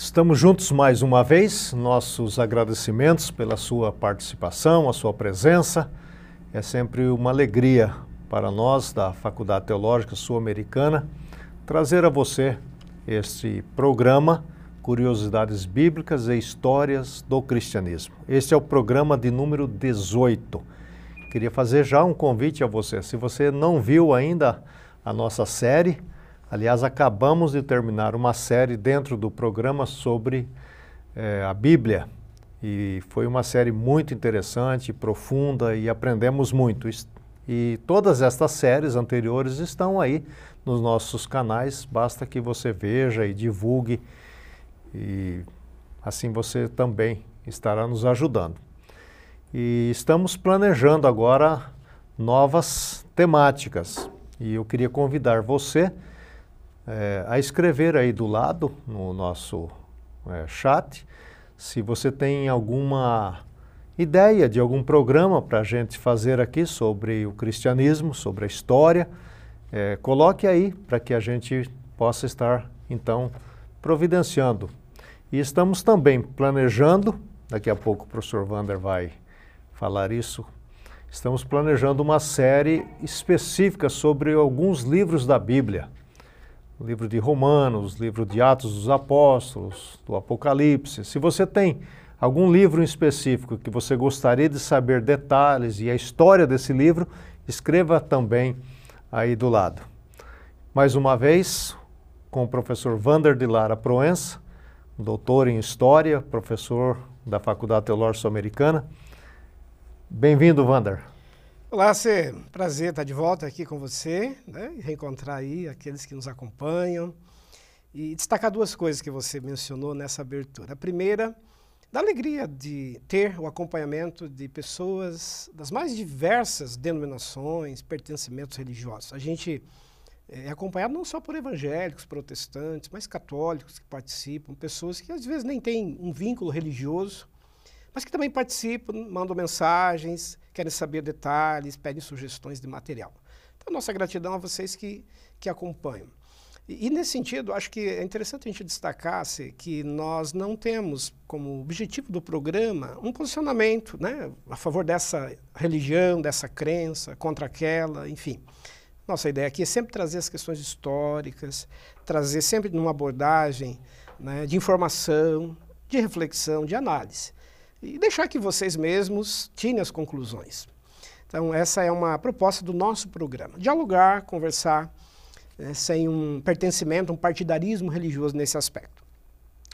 Estamos juntos mais uma vez. Nossos agradecimentos pela sua participação, a sua presença. É sempre uma alegria para nós da Faculdade Teológica Sul-Americana trazer a você este programa Curiosidades Bíblicas e Histórias do Cristianismo. Este é o programa de número 18. Queria fazer já um convite a você. Se você não viu ainda a nossa série, Aliás, acabamos de terminar uma série dentro do programa sobre é, a Bíblia. E foi uma série muito interessante, profunda e aprendemos muito. E todas estas séries anteriores estão aí nos nossos canais, basta que você veja e divulgue, e assim você também estará nos ajudando. E estamos planejando agora novas temáticas, e eu queria convidar você é, a escrever aí do lado, no nosso é, chat, se você tem alguma ideia de algum programa para a gente fazer aqui sobre o cristianismo, sobre a história, é, coloque aí para que a gente possa estar, então, providenciando. E estamos também planejando, daqui a pouco o professor Vander vai falar isso, estamos planejando uma série específica sobre alguns livros da Bíblia livro de Romanos, livro de Atos dos Apóstolos, do Apocalipse. Se você tem algum livro em específico que você gostaria de saber detalhes e a história desse livro, escreva também aí do lado. Mais uma vez, com o professor Vander de Lara Proença, doutor em História, professor da Faculdade Teológica Sul-Americana. Bem-vindo, Vander. Olá, Cê. Prazer estar de volta aqui com você, né? reencontrar aí aqueles que nos acompanham e destacar duas coisas que você mencionou nessa abertura. A primeira, da alegria de ter o acompanhamento de pessoas das mais diversas denominações, pertencimentos religiosos. A gente é acompanhado não só por evangélicos, protestantes, mas católicos que participam, pessoas que às vezes nem têm um vínculo religioso, mas que também participam, mandam mensagens, querem saber detalhes, pedem sugestões de material. Então, nossa gratidão a vocês que, que acompanham. E, e nesse sentido, acho que é interessante a gente destacar que nós não temos como objetivo do programa um posicionamento né, a favor dessa religião, dessa crença, contra aquela, enfim. Nossa ideia aqui é sempre trazer as questões históricas, trazer sempre numa abordagem né, de informação, de reflexão, de análise e deixar que vocês mesmos tirem as conclusões. Então, essa é uma proposta do nosso programa. Dialogar, conversar, né, sem um pertencimento, um partidarismo religioso nesse aspecto.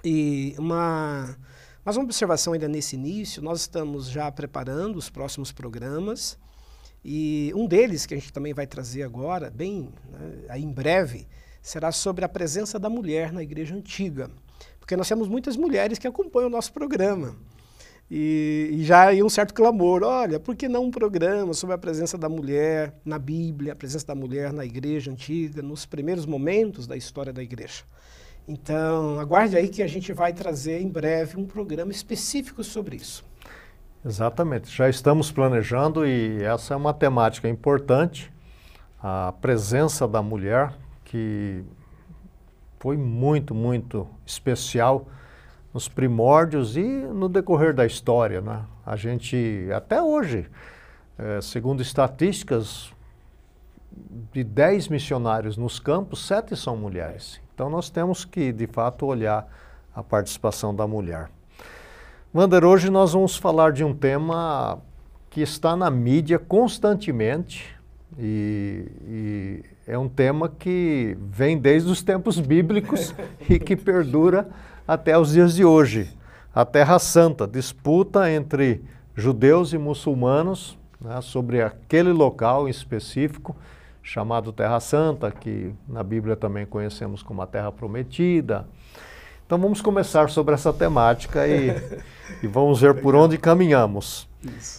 E uma, mas uma observação ainda nesse início, nós estamos já preparando os próximos programas, e um deles, que a gente também vai trazer agora, bem né, em breve, será sobre a presença da mulher na igreja antiga. Porque nós temos muitas mulheres que acompanham o nosso programa. E, e, já aí um certo clamor, olha, por que não um programa sobre a presença da mulher na Bíblia, a presença da mulher na igreja antiga, nos primeiros momentos da história da igreja? Então, aguarde aí que a gente vai trazer em breve um programa específico sobre isso. Exatamente, já estamos planejando e essa é uma temática importante, a presença da mulher, que foi muito, muito especial nos primórdios e no decorrer da história. Né? A gente, até hoje, é, segundo estatísticas, de 10 missionários nos campos, sete são mulheres. Então nós temos que, de fato, olhar a participação da mulher. Wander, hoje nós vamos falar de um tema que está na mídia constantemente e, e é um tema que vem desde os tempos bíblicos e que perdura até os dias de hoje. A Terra Santa, disputa entre judeus e muçulmanos né, sobre aquele local específico, chamado Terra Santa, que na Bíblia também conhecemos como a Terra Prometida. Então vamos começar sobre essa temática e, e vamos ver por onde caminhamos.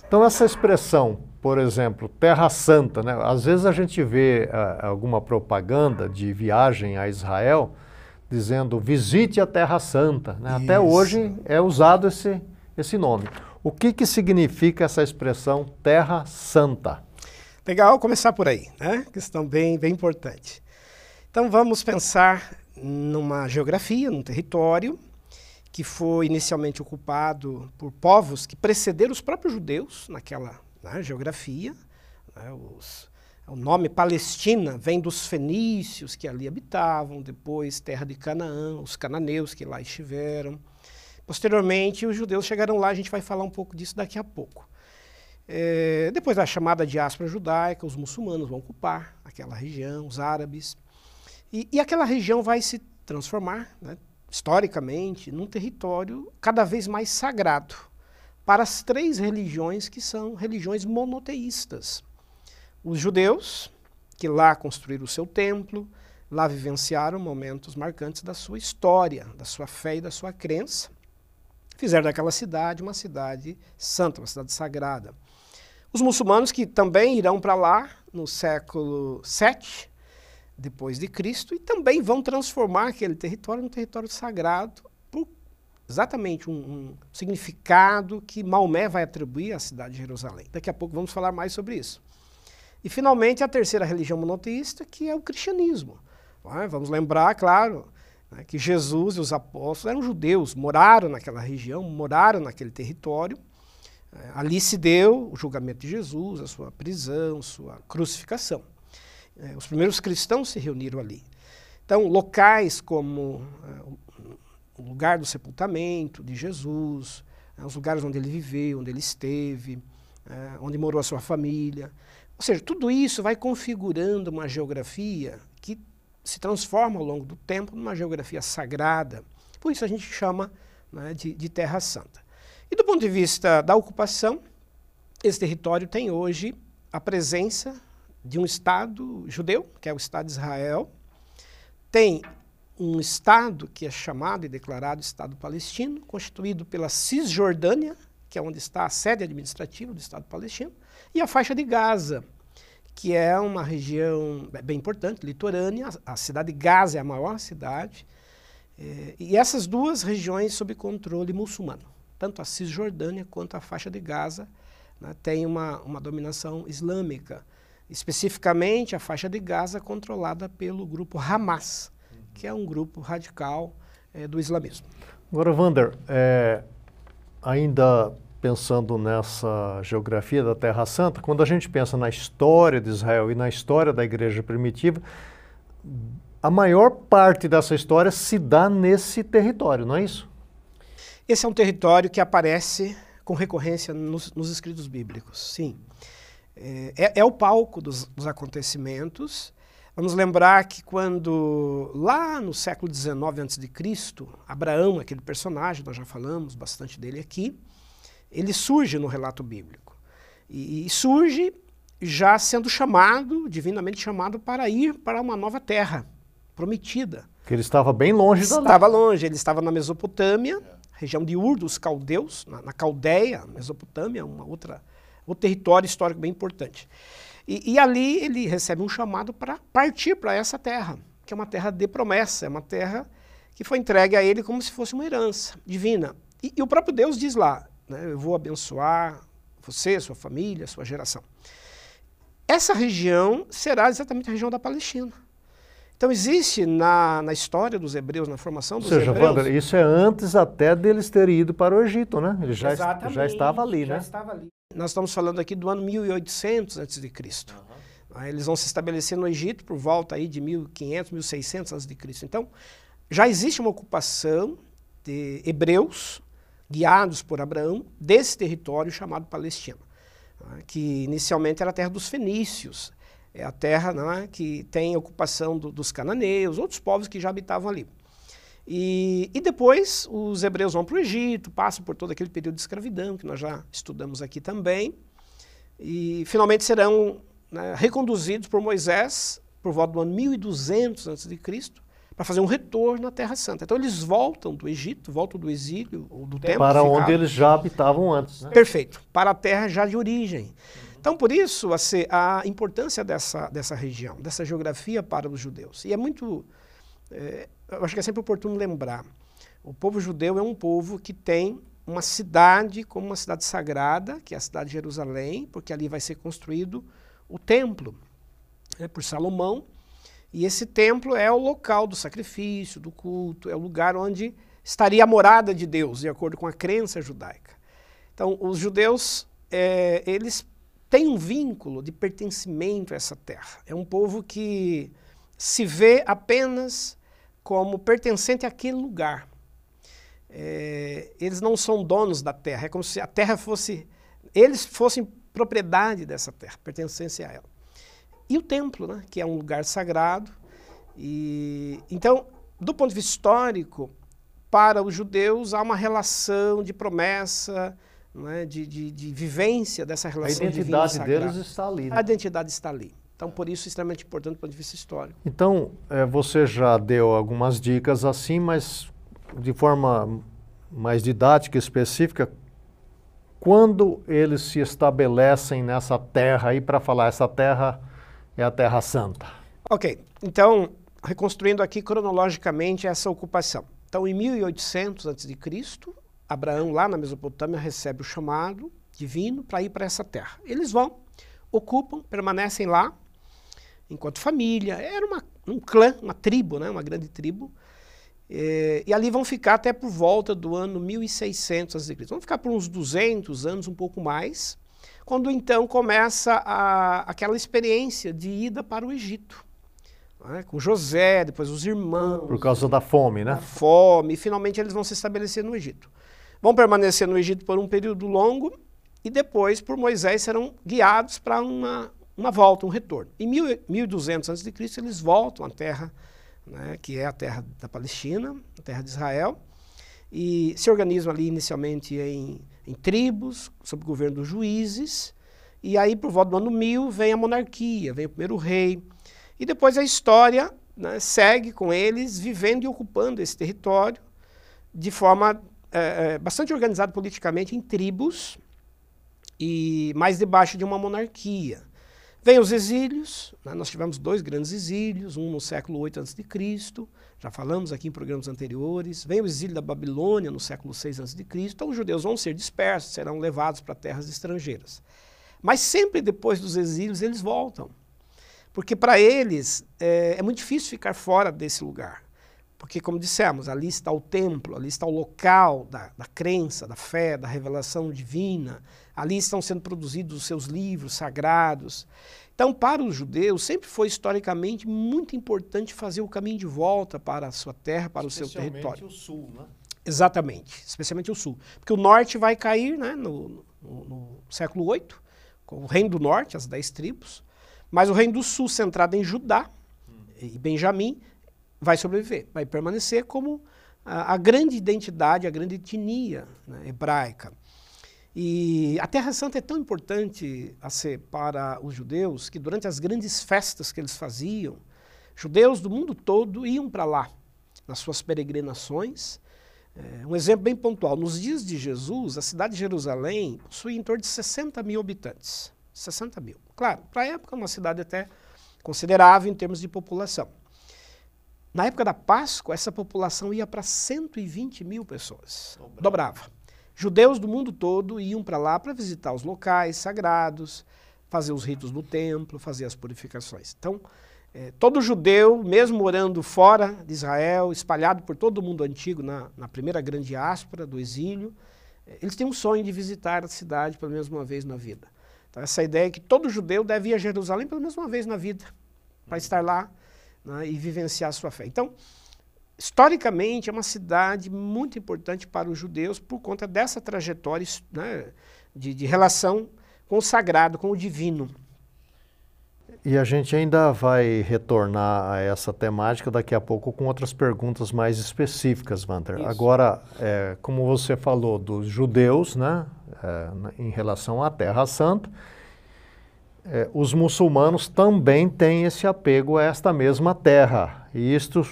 Então essa expressão, por exemplo, Terra Santa, né? às vezes a gente vê uh, alguma propaganda de viagem a Israel, dizendo visite a Terra Santa. Né? Até hoje é usado esse, esse nome. O que, que significa essa expressão Terra Santa? Legal começar por aí, né? Questão bem, bem importante. Então vamos pensar numa geografia, num território, que foi inicialmente ocupado por povos que precederam os próprios judeus naquela né, geografia. Né, os, o nome Palestina vem dos fenícios que ali habitavam, depois terra de Canaã, os cananeus que lá estiveram. Posteriormente, os judeus chegaram lá, a gente vai falar um pouco disso daqui a pouco. É, depois da chamada diáspora judaica, os muçulmanos vão ocupar aquela região, os árabes. E, e aquela região vai se transformar, né, historicamente, num território cada vez mais sagrado para as três religiões que são religiões monoteístas. Os judeus, que lá construíram o seu templo, lá vivenciaram momentos marcantes da sua história, da sua fé e da sua crença fizeram daquela cidade uma cidade santa, uma cidade sagrada. Os muçulmanos que também irão para lá no século VII depois de Cristo e também vão transformar aquele território num território sagrado por exatamente um, um significado que Maomé vai atribuir à cidade de Jerusalém. Daqui a pouco vamos falar mais sobre isso. E finalmente a terceira religião monoteísta, que é o cristianismo. Vamos lembrar, claro, né, que Jesus e os apóstolos eram judeus, moraram naquela região, moraram naquele território. É, ali se deu o julgamento de Jesus, a sua prisão, sua crucificação. É, os primeiros cristãos se reuniram ali. Então, locais como é, o lugar do sepultamento de Jesus, é, os lugares onde ele viveu, onde ele esteve, é, onde morou a sua família. Ou seja, tudo isso vai configurando uma geografia que se transforma ao longo do tempo numa geografia sagrada. Por isso a gente chama né, de, de Terra Santa. E do ponto de vista da ocupação, esse território tem hoje a presença de um Estado judeu, que é o Estado de Israel, tem um Estado que é chamado e declarado Estado palestino, constituído pela Cisjordânia, que é onde está a sede administrativa do Estado palestino, e a faixa de Gaza, que é uma região bem importante, litorânea. A cidade de Gaza é a maior cidade. É, e essas duas regiões sob controle muçulmano, tanto a Cisjordânia quanto a faixa de Gaza, né, tem uma, uma dominação islâmica. Especificamente a faixa de Gaza controlada pelo grupo Hamas, que é um grupo radical é, do islamismo. Agora, Wander, é, ainda pensando nessa geografia da Terra Santa, quando a gente pensa na história de Israel e na história da igreja primitiva, a maior parte dessa história se dá nesse território, não é isso? Esse é um território que aparece com recorrência nos, nos escritos bíblicos, sim. É, é, é o palco dos, dos, acontecimentos. Vamos lembrar que quando, lá no século XIX a.C., Abraão, aquele personagem, nós já falamos bastante dele aqui, ele surge no relato bíblico. E, e surge já sendo chamado, divinamente chamado, para ir para uma nova terra prometida. Que ele estava bem longe da Estava longe, ele estava na Mesopotâmia, região de Ur dos caldeus, na, na Caldeia, Mesopotâmia, uma outra, outro território histórico bem importante. E, e ali ele recebe um chamado para partir para essa terra, que é uma terra de promessa, é uma terra que foi entregue a ele como se fosse uma herança divina. E, e o próprio Deus diz lá: né? eu vou abençoar você, sua família, sua geração. Essa região será exatamente a região da Palestina. Então existe na, na história dos hebreus, na formação dos Ou seja, hebreus... Wander, isso é antes até deles terem ido para o Egito, né? Ele já, já estava ali, já né? estava ali. Nós estamos falando aqui do ano 1800 a.C. Uhum. Eles vão se estabelecer no Egito por volta aí de 1500, 1600 a.C. Então, já existe uma ocupação de hebreus guiados por Abraão, desse território chamado Palestina, né, que inicialmente era a terra dos fenícios, é a terra né, que tem ocupação do, dos cananeus, outros povos que já habitavam ali. E, e depois os hebreus vão para o Egito, passam por todo aquele período de escravidão, que nós já estudamos aqui também, e finalmente serão né, reconduzidos por Moisés por volta do ano 1200 a.C., para fazer um retorno à Terra Santa. Então eles voltam do Egito, voltam do exílio ou do tempo para onde eles já habitavam antes. Né? Perfeito, para a terra já de origem. Então por isso a, a, importância dessa dessa região, dessa geografia para os judeus. E é muito, é, eu acho que é sempre oportuno lembrar, o povo judeu é um povo que tem uma cidade como uma cidade sagrada, que é a cidade de Jerusalém, porque ali vai ser construído o templo né, por Salomão. E esse templo é o local do sacrifício, do culto, é o lugar onde estaria a morada de Deus, de acordo com a crença judaica. Então, os judeus, é, eles têm um vínculo de pertencimento a essa terra. É um povo que se vê apenas como pertencente àquele lugar. É, eles não são donos da terra, é como se a terra fosse. Eles fossem propriedade dessa terra, pertencência a ela. E o templo, né, que é um lugar sagrado. E, então, do ponto de vista histórico, para os judeus há uma relação de promessa, né, de, de, de, vivência dessa relação. A identidade deles está ali. Né? A identidade está ali. Então, por isso, é extremamente importante do ponto de vista histórico. Então, é, você já deu algumas dicas assim, mas de forma mais didática e específica, quando eles se estabelecem nessa terra aí para falar essa terra é a Terra Santa? Ok, então reconstruindo aqui cronologicamente essa ocupação. Então, em 1800 a.C., Abraão lá na Mesopotâmia recebe o chamado divino para ir para essa terra. Eles vão, ocupam, permanecem lá enquanto família. Era uma, um clã, uma tribo, né, uma grande tribo. É, e ali vão ficar até por volta do ano 1600 a.C. Vão ficar por uns 200 anos, um pouco mais, quando então começa a, aquela experiência de ida para o Egito. Né, com José, depois os irmãos. Por causa da fome, né? Da fome, e finalmente eles vão se estabelecer no Egito. Vão permanecer no Egito por um período longo e depois, por Moisés, serão guiados para uma, uma volta, um retorno. Em 1200 a.C., eles voltam à terra, né, que é a terra da Palestina, a terra de Israel, e se organizam ali inicialmente em, em tribos, sob o governo dos juízes, e aí por volta do ano 1000 vem a monarquia, vem o primeiro rei, e depois a história né, segue com eles vivendo e ocupando esse território de forma é, bastante organizada politicamente em tribos, e mais debaixo de uma monarquia. Vem os exílios, né? nós tivemos dois grandes exílios, um no século 8 a.C., já falamos aqui em programas anteriores. Vem o exílio da Babilônia no século 6 a.C., então os judeus vão ser dispersos, serão levados para terras estrangeiras. Mas sempre depois dos exílios eles voltam, porque para eles é, é muito difícil ficar fora desse lugar. Porque, como dissemos, ali está o templo, ali está o local da, da crença, da fé, da revelação divina, ali estão sendo produzidos os seus livros sagrados. Então, para os judeus, sempre foi historicamente muito importante fazer o caminho de volta para a sua terra, para o seu território. Especialmente o sul, né? Exatamente, especialmente o sul. Porque o norte vai cair né, no, no, no século VIII, com o reino do norte, as dez tribos, mas o reino do sul, centrado em Judá hum. e Benjamim, vai sobreviver, vai permanecer como a, a grande identidade, a grande etnia né, hebraica. E a Terra Santa é tão importante ser para os judeus que durante as grandes festas que eles faziam, judeus do mundo todo iam para lá, nas suas peregrinações. É, um exemplo bem pontual, nos dias de Jesus, a cidade de Jerusalém possuía em torno de 60 mil habitantes. 60 mil. Claro, para a época, uma cidade até considerável em termos de população. Na época da Páscoa, essa população ia para 120 mil pessoas. Dobrava. Dobrava. Judeus do mundo todo iam para lá para visitar os locais sagrados, fazer os ritos do templo, fazer as purificações. Então, é, todo judeu, mesmo morando fora de Israel, espalhado por todo o mundo antigo, na, na primeira grande diáspora do exílio, é, eles têm um sonho de visitar a cidade pelo menos uma vez na vida. Então, essa ideia é que todo judeu deve ir a Jerusalém pelo menos uma vez na vida, para estar lá né, e vivenciar a sua fé. Então, historicamente, é uma cidade muito importante para os judeus por conta dessa trajetória né, de, de relação com o sagrado, com o divino. E a gente ainda vai retornar a essa temática daqui a pouco com outras perguntas mais específicas, Walter. Isso. Agora, é, como você falou dos judeus, né, é, em relação à Terra Santa, é, os muçulmanos também têm esse apego a esta mesma terra. E isto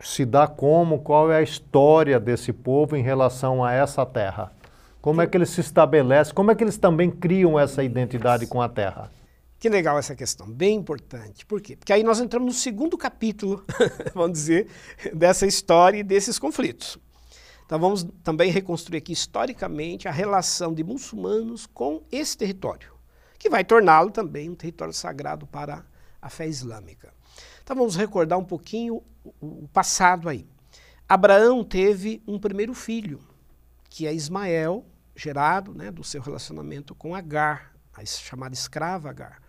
se dá como, qual é a história desse povo em relação a essa terra? Como é que eles se estabelecem? Como é que eles também criam essa identidade com a terra? Que legal essa questão, bem importante. Por quê? Porque aí nós entramos no segundo capítulo, vamos dizer, dessa história e desses conflitos. Então vamos também reconstruir aqui historicamente a relação de muçulmanos com esse território, que vai torná-lo também um território sagrado para a fé islâmica. Então vamos recordar um pouquinho o passado aí. Abraão teve um primeiro filho, que é Ismael, gerado né, do seu relacionamento com Agar, a chamada escrava Agar.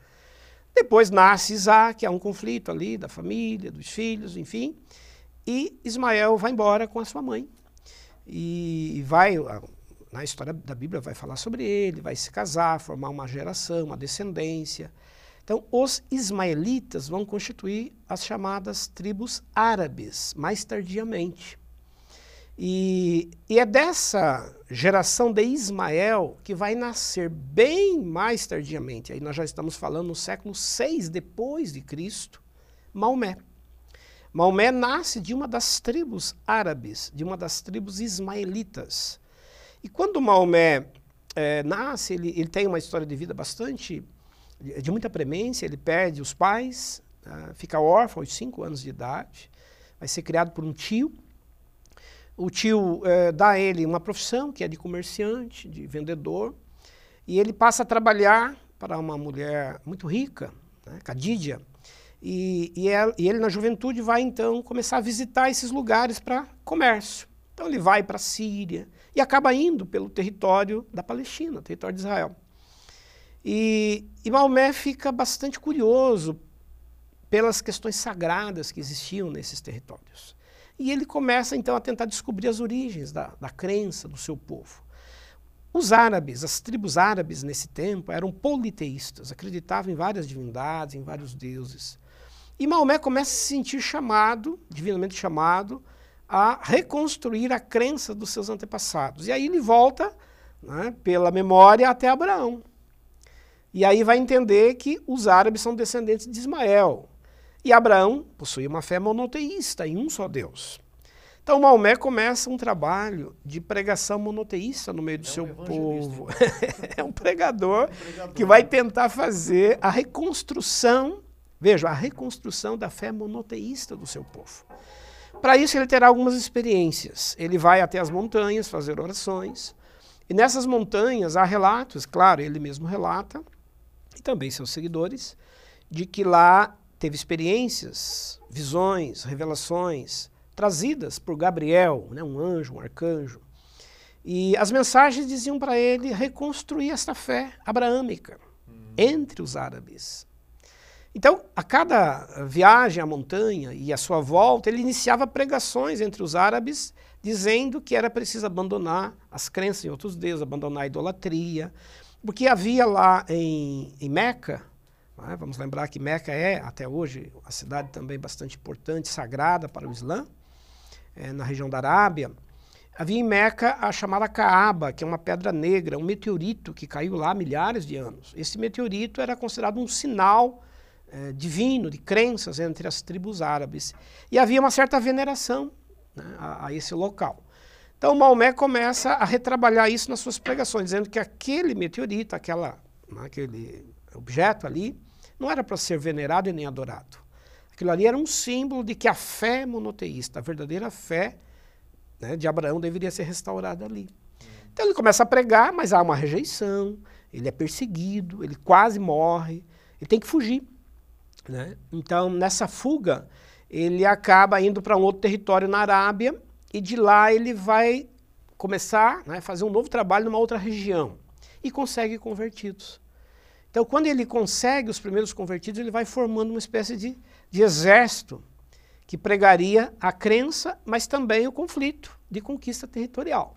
Depois nasce Isaac, há um conflito ali da família, dos filhos, enfim. E Ismael vai embora com a sua mãe. E vai, na história da Bíblia, vai falar sobre ele, vai se casar, formar uma geração, uma descendência. Então, os ismaelitas vão constituir as chamadas tribos árabes, mais tardiamente. E, e, é dessa geração de Ismael que vai nascer bem mais tardiamente, aí nós já estamos falando no século 6 depois de Cristo, Maomé. Maomé nasce de uma das tribos árabes, de uma das tribos ismaelitas. E quando Maomé é, nasce, ele, ele tem uma história de vida bastante de muita premência, ele perde os pais, uh, fica órfão aos 5 anos de idade, vai ser criado por um tio. O tio uh, dá a ele uma profissão, que é de comerciante, de vendedor, e ele passa a trabalhar para uma mulher muito rica, né, Cadídia, e, e, ela, e ele na juventude vai então começar a visitar esses lugares para comércio. Então ele vai para a Síria e acaba indo pelo território da Palestina, território de Israel. E, e Maomé fica bastante curioso pelas questões sagradas que existiam nesses territórios. E ele começa então a tentar descobrir as origens da, da crença do seu povo. Os árabes, as tribos árabes nesse tempo eram politeístas, acreditavam em várias divindades, em vários deuses. E Maomé começa a se sentir chamado, divinamente chamado, a reconstruir a crença dos seus antepassados. E aí ele volta né, pela memória até Abraão. E aí vai entender que os árabes são descendentes de Ismael. E Abraão possuía uma fé monoteísta em um só Deus. Então Maomé começa um trabalho de pregação monoteísta no meio do é seu um povo. é um pregador, um pregador que vai tentar fazer a reconstrução, veja, a reconstrução da fé monoteísta do seu povo. Para isso ele terá algumas experiências. Ele vai até as montanhas fazer orações. E nessas montanhas há relatos, claro, ele mesmo relata, e também seus seguidores, de que lá teve experiências, visões, revelações trazidas por Gabriel, né, um anjo, um arcanjo. E as mensagens diziam para ele reconstruir esta fé abraâmica hum. entre os árabes. Então, a cada viagem à montanha e à sua volta, ele iniciava pregações entre os árabes, dizendo que era preciso abandonar as crenças em outros deuses, abandonar a idolatria, porque havia lá em, em Meca, né, vamos lembrar que Meca é, até hoje, uma cidade também bastante importante, sagrada para o Islã, é, na região da Arábia. Havia em Meca a chamada Kaaba, que é uma pedra negra, um meteorito que caiu lá há milhares de anos. Esse meteorito era considerado um sinal é, divino, de crenças entre as tribos árabes. E havia uma certa veneração né, a, a esse local. Então Maomé começa a retrabalhar isso nas suas pregações, dizendo que aquele meteorito, aquela, aquele objeto ali, não era para ser venerado e nem adorado. Aquilo ali era um símbolo de que a fé monoteísta, a verdadeira fé né, de Abraão deveria ser restaurada ali. Então ele começa a pregar, mas há uma rejeição, ele é perseguido, ele quase morre, ele tem que fugir. Né? Então, nessa fuga, ele acaba indo para um outro território na Arábia, e de lá ele vai começar a né, fazer um novo trabalho numa outra região e consegue convertidos. Então, quando ele consegue os primeiros convertidos, ele vai formando uma espécie de, de exército que pregaria a crença, mas também o conflito de conquista territorial.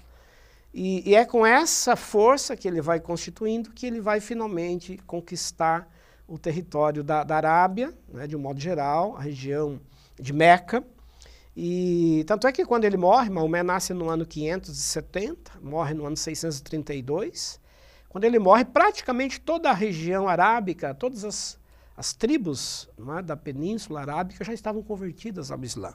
E, e, é com essa força que ele vai constituindo que ele vai finalmente conquistar o território da, da Arábia, né, de um modo geral, a região de Meca, e tanto é que quando ele morre, Maomé nasce no ano 570, morre no ano 632. Quando ele morre, praticamente toda a região arábica, todas as, as tribos é, da Península Arábica já estavam convertidas ao Islã.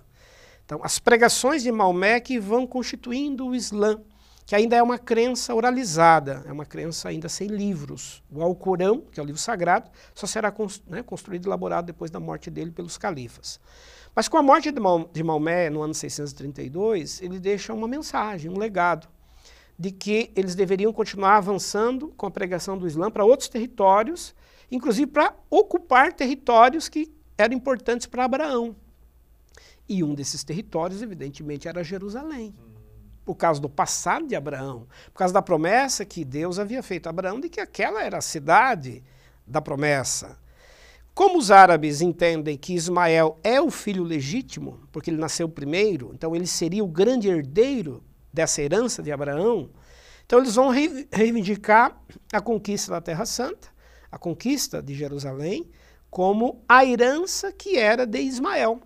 Então, as pregações de Maomé que vão constituindo o Islã, que ainda é uma crença oralizada, é uma crença ainda sem livros. O Alcorão, que é o livro sagrado, só será né, construído e elaborado depois da morte dele pelos califas. Mas com a morte de Maomé, no ano 632, ele deixa uma mensagem, um legado, de que eles deveriam continuar avançando com a pregação do Islã para outros territórios, inclusive para ocupar territórios que eram importantes para Abraão. E um desses territórios, evidentemente, era Jerusalém. Por causa do passado de Abraão, por causa da promessa que Deus havia feito a Abraão de que aquela era a cidade da promessa. Como os árabes entendem que Ismael é o filho legítimo, porque ele nasceu primeiro, então ele seria o grande herdeiro dessa herança de Abraão, então eles vão reivindicar a conquista da Terra Santa, a conquista de Jerusalém, como a herança que era de Ismael.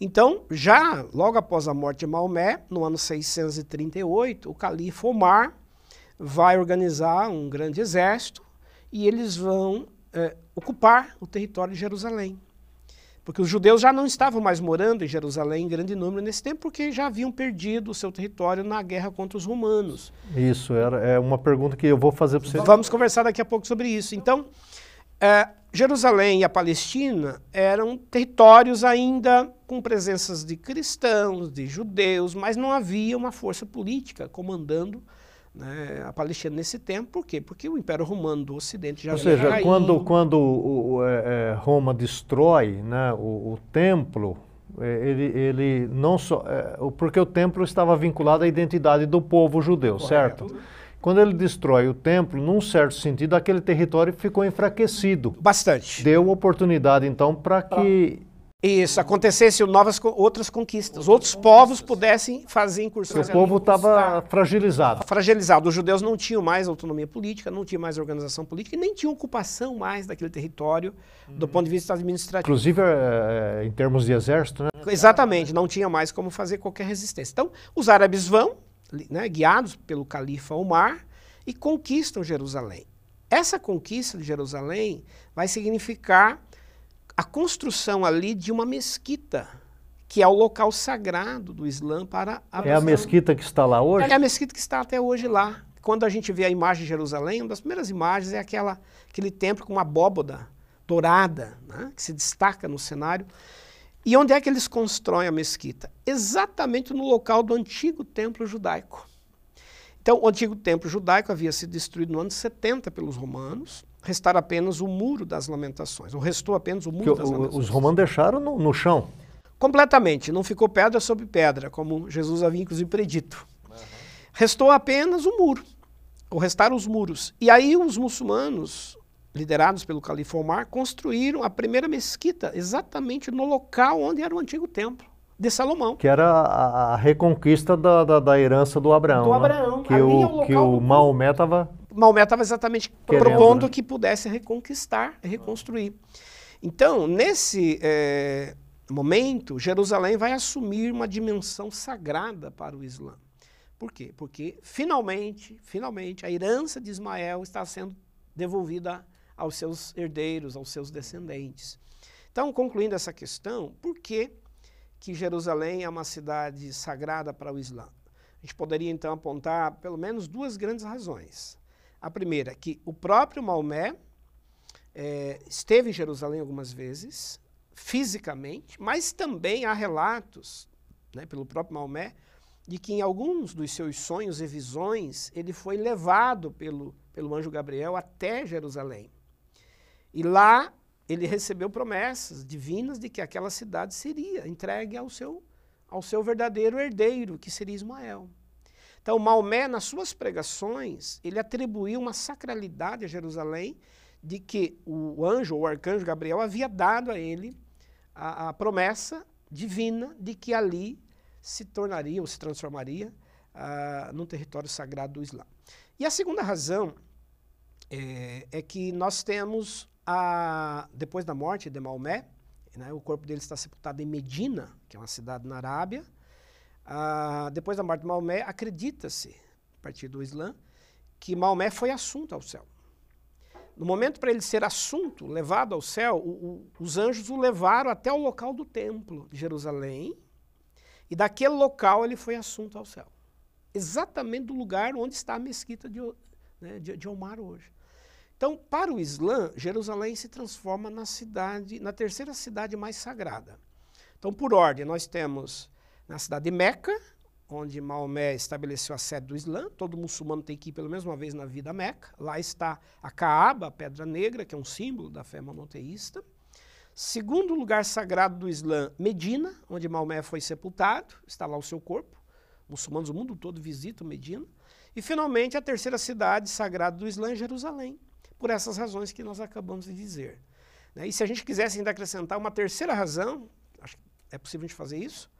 Então, já logo após a morte de Maomé, no ano 638, o califa Omar vai organizar um grande exército e eles vão é, ocupar o território de Jerusalém. Porque os judeus já não estavam mais morando em Jerusalém em grande número nesse tempo, porque já haviam perdido o seu território na guerra contra os romanos. Isso, era, é uma pergunta que eu vou fazer para você. Vamos conversar daqui a pouco sobre isso. Então, é, Jerusalém e a Palestina eram territórios ainda com presenças de cristãos, de judeus, mas não havia uma força política comandando né, a Palestina nesse tempo. Por quê? Porque o Império Romano do Ocidente já Ou seja, quando, quando o, o, é, é, Roma destrói né, o, o templo, é, ele, ele não só. É, porque o templo estava vinculado à identidade do povo judeu, Correto. certo? Quando ele destrói o templo, num certo sentido, aquele território ficou enfraquecido. Bastante. Deu oportunidade, então, para que isso, acontecesse novas, outras conquistas, outros povos pudessem fazer incursões. O povo estava fragilizado. Fragilizado. Os judeus não tinham mais autonomia política, não tinham mais organização política e nem tinham ocupação mais daquele território uhum. do ponto de vista administrativo. Inclusive é, em termos de exército, né? Exatamente, não tinha mais como fazer qualquer resistência. Então, os árabes vão, né, guiados pelo califa Omar, e conquistam Jerusalém. Essa conquista de Jerusalém vai significar a construção ali de uma mesquita, que é o local sagrado do Islã para a É a mesquita que está lá hoje? É a mesquita que está até hoje lá. Quando a gente vê a imagem de Jerusalém, uma das primeiras imagens é aquela, aquele templo com uma abóboda dourada, né, que se destaca no cenário. E onde é que eles constroem a mesquita? Exatamente no local do antigo templo judaico. Então, o antigo templo judaico havia sido destruído no ano 70 pelos romanos, restar apenas o muro das lamentações, ou restou apenas o muro que das o, lamentações. Os romanos deixaram no, no, chão. Completamente, não ficou pedra sobre pedra, como Jesus havia inclusive predito. Uhum. Restou apenas o muro, ou restaram os muros. E aí os muçulmanos, liderados pelo califa Omar, construíram a primeira mesquita exatamente no local onde era o antigo templo de Salomão. Que era a, a reconquista da, da, da, herança do Abraão. Do né? Abraão. Que o, é o que o Maomé estava Maomé estava exatamente Querendo, propondo né? que pudesse reconquistar e reconstruir. Então, nesse é, momento, Jerusalém vai assumir uma dimensão sagrada para o Islã. Por quê? Porque finalmente, finalmente, a herança de Ismael está sendo devolvida aos seus herdeiros, aos seus descendentes. Então, concluindo essa questão, por que, que Jerusalém é uma cidade sagrada para o Islã? A gente poderia então apontar pelo menos duas grandes razões. A primeira, que o próprio Maomé é, esteve em Jerusalém algumas vezes, fisicamente, mas também há relatos, né, pelo próprio Maomé, de que em alguns dos seus sonhos e visões ele foi levado pelo, pelo anjo Gabriel até Jerusalém. E lá ele recebeu promessas divinas de que aquela cidade seria entregue ao seu, ao seu verdadeiro herdeiro, que seria Ismael. Então, Maomé, nas suas pregações, ele atribuiu uma sacralidade a Jerusalém de que o anjo, ou arcanjo Gabriel, havia dado a ele a, a promessa divina de que ali se tornaria ou se transformaria uh, num território sagrado do Islã. E a segunda razão é, é que nós temos, a, depois da morte de Maomé, né, o corpo dele está sepultado em Medina, que é uma cidade na Arábia, depois da morte de Maomé, acredita-se, a partir do Islã, que Maomé foi assunto ao céu. No momento para ele ser assunto, levado ao céu, o, o, os anjos o levaram até o local do templo de Jerusalém, e daquele local ele foi assunto ao céu. Exatamente do lugar onde está a mesquita de, né, de, de Omar hoje. Então, para o Islã, Jerusalém se transforma na cidade, na terceira cidade mais sagrada. Então, por ordem, nós temos na cidade de Meca, onde Maomé estabeleceu a sede do Islã. Todo muçulmano tem que ir pelo menos uma vez na vida a Meca. Lá está a Kaaba, a Pedra Negra, que é um símbolo da fé monoteísta. Segundo lugar sagrado do Islã, Medina, onde Maomé foi sepultado, está lá o seu corpo. Muçulmanos do mundo todo visitam Medina. E, finalmente, a terceira cidade sagrada do Islã, Jerusalém, por essas razões que nós acabamos de dizer. Né? E se a gente quisesse ainda acrescentar uma terceira razão, acho que é possível a gente fazer isso,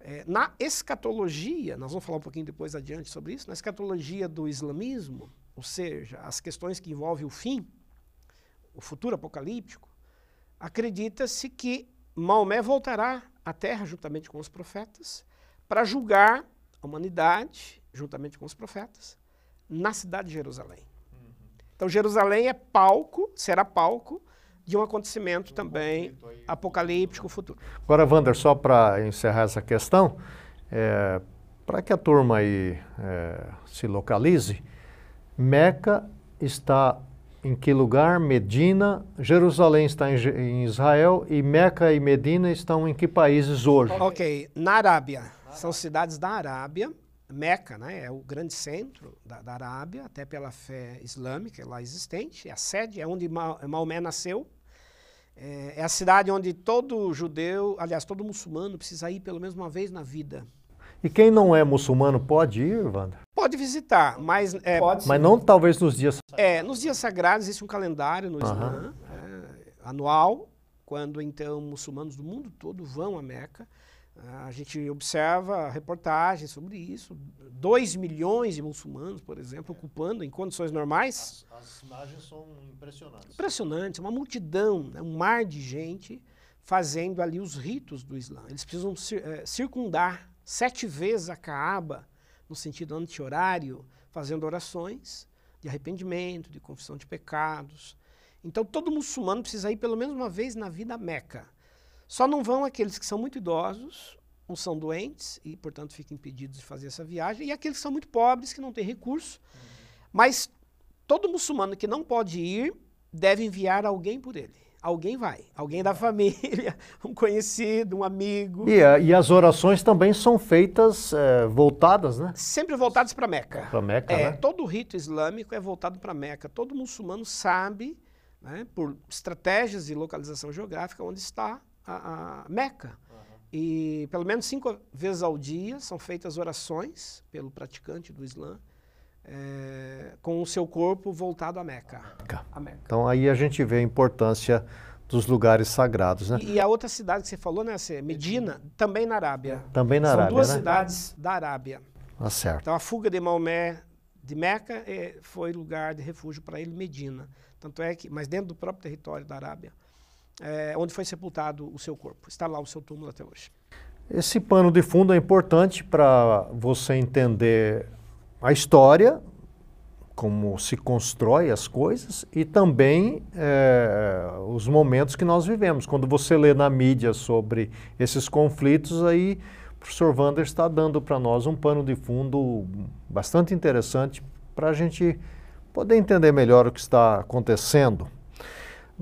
é, na escatologia, nós vamos falar um pouquinho depois adiante sobre isso, na escatologia do islamismo, ou seja, as questões que envolvem o fim, o futuro apocalíptico, acredita-se que Maomé voltará à Terra juntamente com os profetas para julgar a humanidade juntamente com os profetas na cidade de Jerusalém. Então Jerusalém é palco, será palco de um acontecimento também apocalíptico futuro. Agora, Wander, só para encerrar essa questão, é, para que a turma aí é, se localize, Meca está em que lugar? Medina, Jerusalém está em, em, Israel e Meca e Medina estão em que países hoje? Ok, na Arábia. São cidades da Arábia. Meca né, é o grande centro da, da, Arábia, até pela fé islâmica lá existente. É a sede, é onde Maomé nasceu. É, é a cidade onde todo judeu, aliás, todo muçulmano precisa ir pelo menos uma vez na vida. E quem não é muçulmano pode ir, Wander? Pode visitar, mas... É, pode mas não talvez nos dias... É, nos dias sagrados existe um calendário no Islã, é, anual, quando então muçulmanos do mundo todo vão a Meca. A gente observa reportagens sobre isso. 2 milhões de muçulmanos, por exemplo, ocupando em condições normais. As, as imagens são impressionantes. Impressionantes, uma multidão, né, um mar de gente fazendo ali os ritos do Islã. Eles precisam é, circundar sete vezes a Caaba, no sentido anti-horário, fazendo orações de arrependimento, de confissão de pecados. Então, todo muçulmano precisa ir pelo menos uma vez na vida a Meca. Só não vão aqueles que são muito idosos, ou são doentes e, portanto, ficam impedidos de fazer essa viagem, e aqueles que são muito pobres, que não têm recurso. Uhum. Mas todo muçulmano que não pode ir deve enviar alguém por ele alguém vai. Alguém da família, um conhecido, um amigo. E, eh, e as orações também são feitas é, voltadas, né? Sempre voltadas para Meca. Para Meca, é, né? Todo o rito islâmico é voltado para Meca. Todo muçulmano sabe, né, por estratégias de localização geográfica, onde está a, a Meca. Uhum. E pelo menos cinco vezes ao dia são feitas orações pelo praticante do Islã é, com o seu corpo voltado à Meca. a Meca. Então aí a gente vê a importância dos lugares sagrados, né? E, e a outra cidade que você falou, né, Medina, também na Arábia. Também na São Arábia, duas né? cidades da Arábia. Ah, certo. Então a fuga de Maomé de Meca é, foi lugar de refúgio para ele, Medina. Tanto é que, mas dentro do próprio território da Arábia, é, onde foi sepultado o seu corpo. Está lá o seu túmulo até hoje. Esse pano de fundo é importante para você entender a história, como se constrói as coisas e também é, os momentos que nós vivemos. Quando você lê na mídia sobre esses conflitos, aí o professor Wander está dando para nós um pano de fundo bastante interessante para a gente poder entender melhor o que está acontecendo.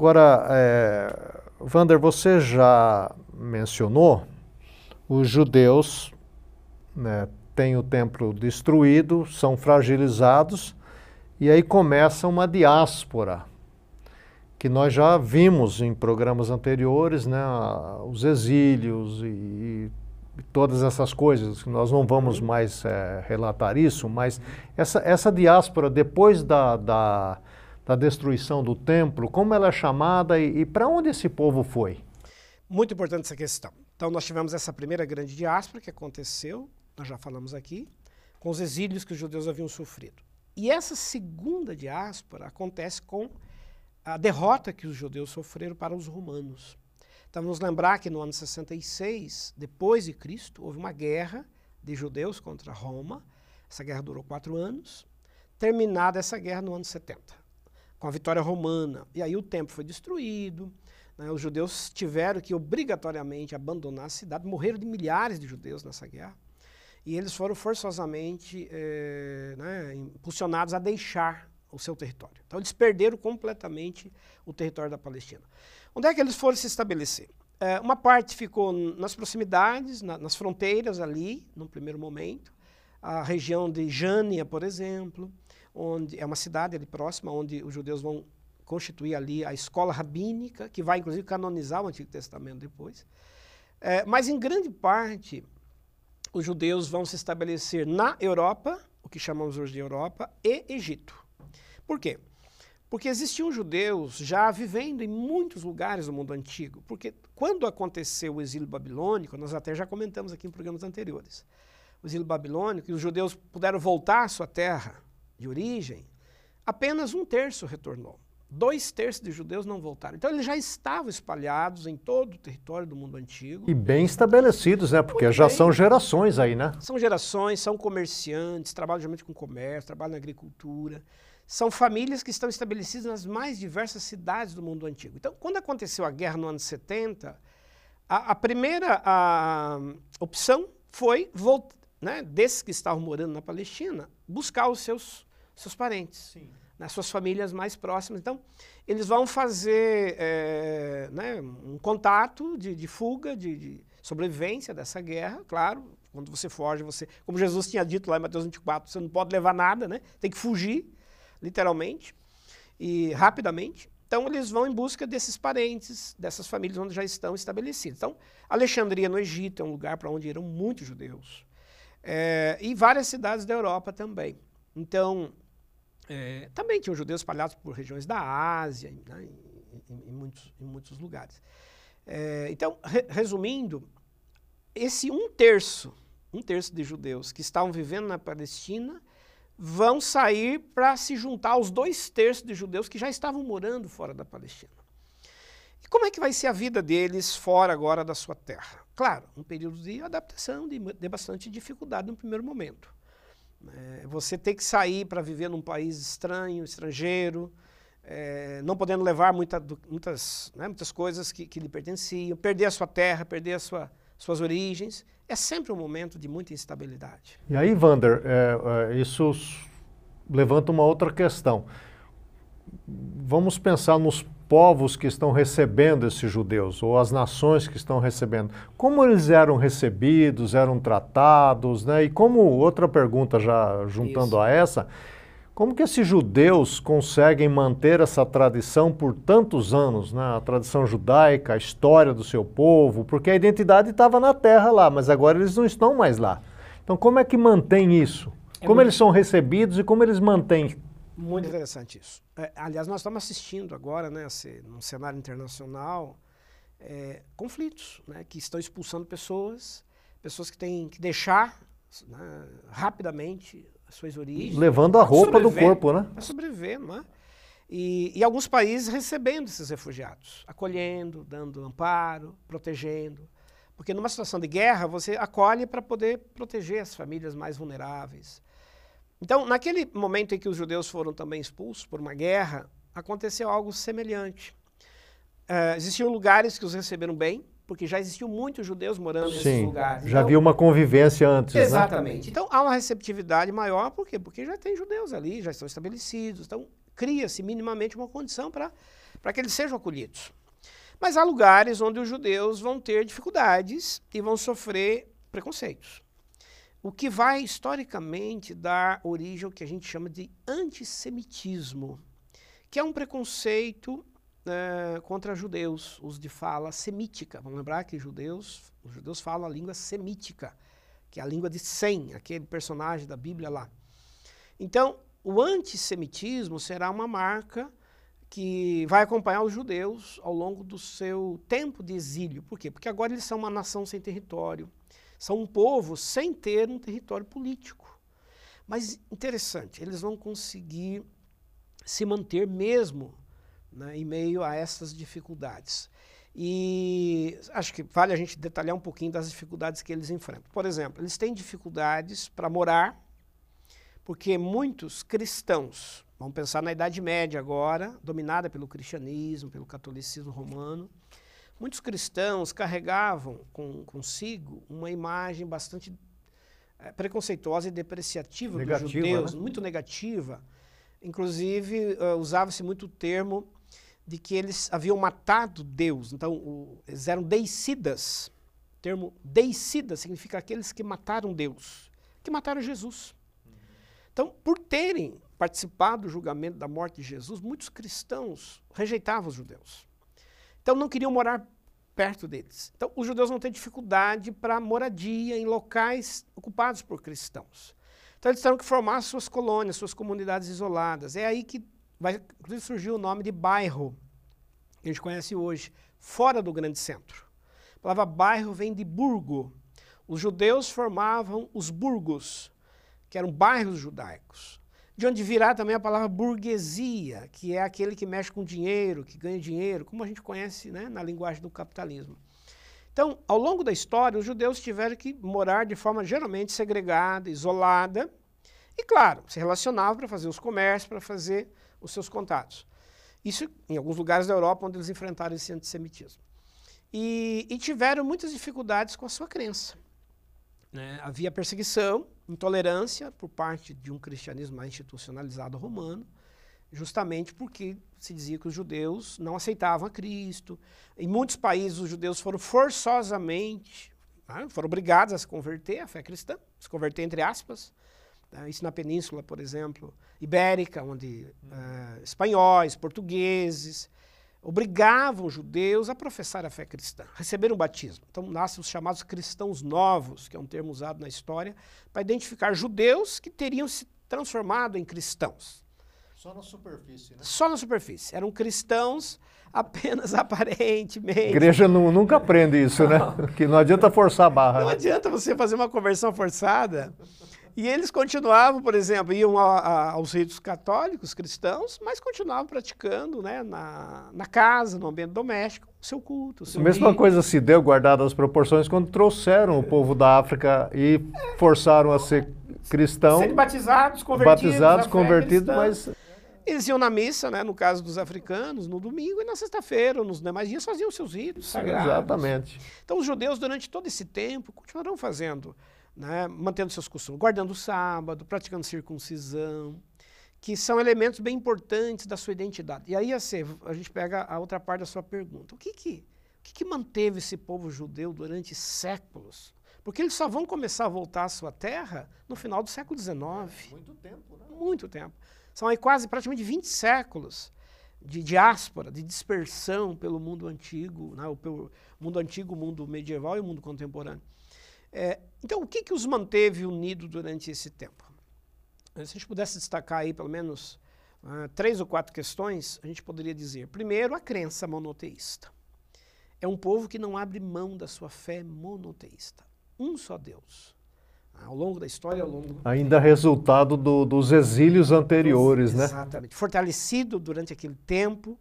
Agora, é, Wander, você já mencionou os judeus né, têm o templo destruído, são fragilizados, e aí começa uma diáspora, que nós já vimos em programas anteriores, né, os exílios e, e todas essas coisas, nós não vamos mais é, relatar isso, mas essa, essa diáspora, depois da, da, da destruição do templo, como ela é chamada e, e para onde esse povo foi? Muito importante essa questão. Então, nós tivemos essa primeira grande diáspora que aconteceu nós já falamos aqui, com os exílios que os judeus haviam sofrido. E essa segunda diáspora acontece com a derrota que os judeus sofreram para os romanos. Então vamos lembrar que no ano 66, depois de Cristo, houve uma guerra de judeus contra Roma. Essa guerra durou quatro anos. Terminada essa guerra no ano 70, com a vitória romana. E aí o templo foi destruído, né, os judeus tiveram que obrigatoriamente abandonar a cidade, morreram de milhares de judeus nessa guerra e eles foram forçosamente é, né, impulsionados a deixar o seu território. Então eles perderam completamente o território da Palestina. Onde é que eles foram se estabelecer? É, uma parte ficou nas proximidades, na, nas fronteiras ali, no primeiro momento, a região de Jânia, por exemplo, onde é uma cidade ali próxima, onde os judeus vão constituir ali a escola rabínica, que vai inclusive canonizar o Antigo Testamento depois. É, mas em grande parte, os judeus vão se estabelecer na Europa, o que chamamos hoje de Europa, e Egito. Por quê? Porque existiam judeus já vivendo em muitos lugares do mundo antigo. Porque quando aconteceu o exílio babilônico, nós até já comentamos aqui em programas anteriores, o exílio babilônico, e os judeus puderam voltar à sua terra de origem, apenas um terço retornou. Dois terços de judeus não voltaram. Então eles já estavam espalhados em todo o território do mundo antigo. E bem estabelecidos, né? Porque Muito já bem. são gerações aí, né? São gerações, são comerciantes, trabalham geralmente com comércio, trabalham na agricultura. São famílias que estão estabelecidas nas mais diversas cidades do mundo antigo. Então, quando aconteceu a guerra no ano 70, a, a primeira a, opção foi, né, desses que estavam morando na Palestina, buscar os seus, seus parentes. Sim nas suas famílias mais próximas. Então, eles vão fazer é, né, um contato de, de fuga, de, de, sobrevivência dessa guerra, claro. Quando você foge, você, como Jesus tinha dito lá em Mateus 24, você não pode levar nada, né? Tem que fugir, literalmente, e rapidamente. Então, eles vão em busca desses parentes, dessas famílias onde já estão estabelecidos. Então, Alexandria, no Egito, é um lugar para onde irão muitos judeus. É, e várias cidades da Europa também. Então, é, também tinham judeus espalhados por regiões da Ásia, né, em, em, muitos, em muitos lugares. É, então, re, resumindo, esse um terço, um terço de judeus que estavam vivendo na Palestina vão sair para se juntar aos dois terços de judeus que já estavam morando fora da Palestina. E como é que vai ser a vida deles fora agora da sua terra? Claro, um período de adaptação, de, de bastante dificuldade no primeiro momento. É, você ter que sair para viver num país estranho, estrangeiro, é, não podendo levar muita, muitas, né, muitas coisas que, que lhe pertenciam, perder a sua terra, perder a sua, suas origens, é sempre um momento de muita instabilidade. E aí, Vander, é, é isso levanta uma outra questão. Vamos pensar nos povos que estão recebendo esses judeus, ou as nações que estão recebendo, como eles eram recebidos, eram tratados, né? E como, outra pergunta já juntando Isso. a essa, como que esses judeus conseguem manter essa tradição por tantos anos, né? A tradição judaica, a história do seu povo, porque a identidade estava na terra lá, mas agora eles não estão mais lá. Então, como é que mantém isso? É como eles são recebidos e como eles mantêm muito interessante isso. É, aliás, nós estamos assistindo agora, né, num cenário internacional, é, conflitos, né, que estão expulsando pessoas, pessoas que têm que deixar né, rapidamente as suas origens. Levando a roupa do corpo, né? Para sobreviver, não é? E, e, alguns países recebendo esses refugiados, acolhendo, dando amparo, protegendo. Porque numa situação de guerra, você acolhe para poder proteger as famílias mais vulneráveis. Então, naquele momento em que os judeus foram também expulsos por uma guerra, aconteceu algo semelhante. Uh, existiam lugares que os receberam bem, porque já existiam muitos judeus morando Sim, nesses lugares. Já então, havia uma convivência antes. Né? Exatamente. Né? Então há uma receptividade maior, por quê? Porque já tem judeus ali, já estão estabelecidos. Então cria-se minimamente uma condição para que eles sejam acolhidos. Mas há lugares onde os judeus vão ter dificuldades e vão sofrer preconceitos. O que vai historicamente dar origem ao que a gente chama de antissemitismo, que é um preconceito é, contra judeus, os de fala semítica. Vamos lembrar que judeus, os judeus falam a língua semítica, que é a língua de Sem, aquele personagem da Bíblia lá. Então, o antissemitismo será uma marca que vai acompanhar os judeus ao longo do seu tempo de exílio. Por quê? Porque agora eles são uma nação sem território são um povo sem ter um território político. Mas interessante, eles vão conseguir se manter mesmo né, em meio a essas dificuldades. E acho que vale a gente detalhar um pouquinho das dificuldades que eles enfrentam. Por exemplo, eles têm dificuldades para morar, porque muitos cristãos, vamos pensar na Idade Média agora, dominada pelo cristianismo, pelo catolicismo romano, Muitos cristãos carregavam com, consigo uma imagem bastante é, preconceituosa e depreciativa negativa, dos judeus, né? muito negativa. Inclusive, uh, usava-se muito o termo de que eles haviam matado Deus. Então, o, eles eram deicidas. O termo deicida significa aqueles que mataram Deus, que mataram Jesus. Então, por terem participado do julgamento da morte de Jesus, muitos cristãos rejeitavam os judeus. Então, não queriam morar perto deles. Então, os judeus vão ter dificuldade para moradia em locais ocupados por cristãos. Então, eles terão que formar suas colônias, suas comunidades isoladas. É aí que vai surgir o nome de bairro, que a gente conhece hoje, fora do grande centro. A palavra bairro vem de burgo. Os judeus formavam os burgos, que eram bairros judaicos. De onde virá também a palavra burguesia, que é aquele que mexe com dinheiro, que ganha dinheiro, como a gente conhece né, na linguagem do capitalismo. Então, ao longo da história, os judeus tiveram que morar de forma geralmente segregada, isolada, e, claro, se relacionavam para fazer os comércios, para fazer os seus contatos. Isso em alguns lugares da Europa onde eles enfrentaram esse antissemitismo. E, e tiveram muitas dificuldades com a sua crença. Né? Havia perseguição, intolerância por parte de um cristianismo mais institucionalizado romano, justamente porque se dizia que os judeus não aceitavam a Cristo. Em muitos países, os judeus foram forçosamente, né, foram obrigados a se converter à fé cristã, se converter entre aspas. Né, isso na península, por exemplo, ibérica, onde uh, espanhóis, portugueses, obrigavam os judeus a professar a fé cristã, receber um batismo. Então nascem os chamados cristãos novos, que é um termo usado na história, para identificar judeus que teriam se transformado em cristãos. Só na superfície, né? Só na superfície. Eram cristãos apenas aparentemente. A igreja não, nunca aprende isso, né? Que não adianta forçar a barra. Não né? adianta você fazer uma conversão forçada. E eles continuavam, por exemplo, iam a, a, aos ritos católicos, cristãos, mas continuavam praticando né, na, na casa, no ambiente doméstico, o seu culto. O seu a mesma rito. coisa se deu, guardado as proporções, quando trouxeram o povo da África e forçaram a ser cristão. Serem batizados, convertidos. Batizados, convertidos, mas eles iam na missa, né, no caso dos africanos, no domingo e na sexta-feira, ou nos demais dias, faziam seus ritos sagrados. Exatamente. Então, os judeus, durante todo esse tempo, continuarão fazendo, né, mantendo seus costumes, guardando o sábado, praticando circuncisão, que são elementos bem importantes da sua identidade. E aí, assim, a gente pega a outra parte da sua pergunta. O que que, o que, que manteve esse povo judeu durante séculos? Porque eles só vão começar a voltar à sua terra no final do século XIX. Muito tempo, né? Muito tempo. São aí quase praticamente 20 séculos de diáspora, de dispersão pelo mundo antigo, né, pelo mundo antigo, mundo medieval e mundo contemporâneo. É, então, o que, que os manteve unidos durante esse tempo? Se a gente pudesse destacar aí pelo menos uh, três ou quatro questões, a gente poderia dizer: primeiro, a crença monoteísta. É um povo que não abre mão da sua fé monoteísta. Um só Deus ao longo da história, ao longo ainda resultado do, dos exílios anteriores, né? Exatamente. Fortalecido durante aquele tempo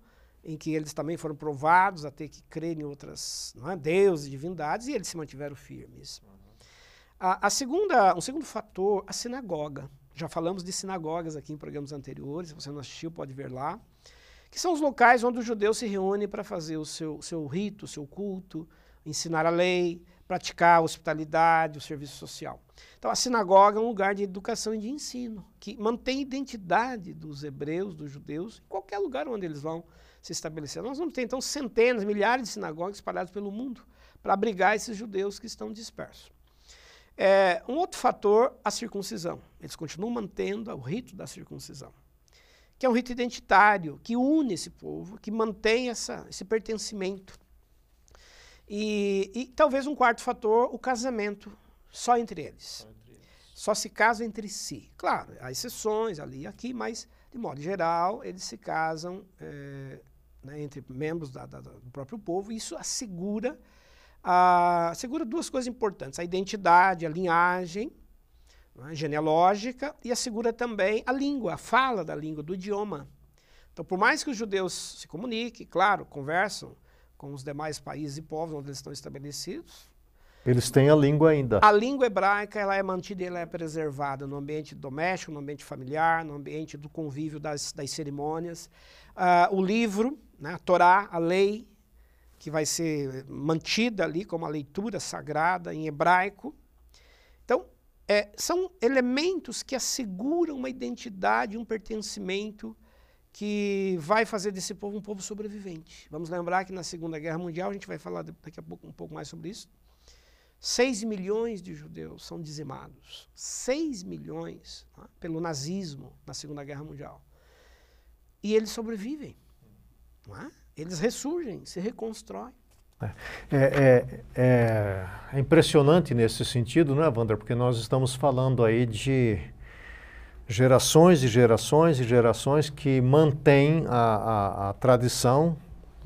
em que eles também foram provados a ter que crer em outras não é, deuses e divindades e eles se mantiveram firmes. Uhum. A, a, segunda, um segundo fator, a sinagoga. Já falamos de sinagogas aqui em programas anteriores. Se você não assistiu, pode ver lá. Que são os locais onde os judeus se reúnem para fazer o seu, seu rito, o seu culto, ensinar a lei, praticar a hospitalidade, o serviço social. Então, a sinagoga é um lugar de educação e de ensino, que mantém a identidade dos hebreus, dos judeus, em qualquer lugar onde eles vão se estabelecer. Nós vamos ter, então, centenas, milhares de sinagogas espalhadas pelo mundo para abrigar esses judeus que estão dispersos. É, um outro fator, a circuncisão. Eles continuam mantendo o rito da circuncisão, que é um rito identitário, que une esse povo, que mantém essa, esse pertencimento. E, e, talvez um quarto fator, o casamento, só entre eles. Só, entre eles. só se casam entre si. Claro, há exceções ali e aqui, mas, de modo geral, eles se casam é, né, entre membros da, da, do próprio povo, isso assegura, a, assegura duas coisas importantes: a identidade, a linhagem né, genealógica, e assegura também a língua, a fala da língua, do idioma. Então, por mais que os judeus se comuniquem, claro, conversam, com os demais países e povos onde eles estão estabelecidos. Eles têm a língua ainda. A língua hebraica ela é mantida ela é preservada no ambiente doméstico, no ambiente familiar, no ambiente do convívio das, das cerimônias. Uh, o livro, né, a Torá, a lei, que vai ser mantida ali como a leitura sagrada em hebraico. Então, é, são elementos que asseguram uma identidade, um pertencimento que vai fazer desse povo um povo sobrevivente. Vamos lembrar que na Segunda Guerra Mundial, a gente vai falar daqui a pouco um pouco mais sobre isso, 6 milhões de judeus são dizimados. 6 milhões né, pelo nazismo na Segunda Guerra Mundial. E eles sobrevivem. É? Eles ressurgem, se reconstroem. É, é, é, é, impressionante nesse sentido, não é, Wander? Porque nós estamos falando aí de gerações e gerações e gerações que mantêm a, a, a tradição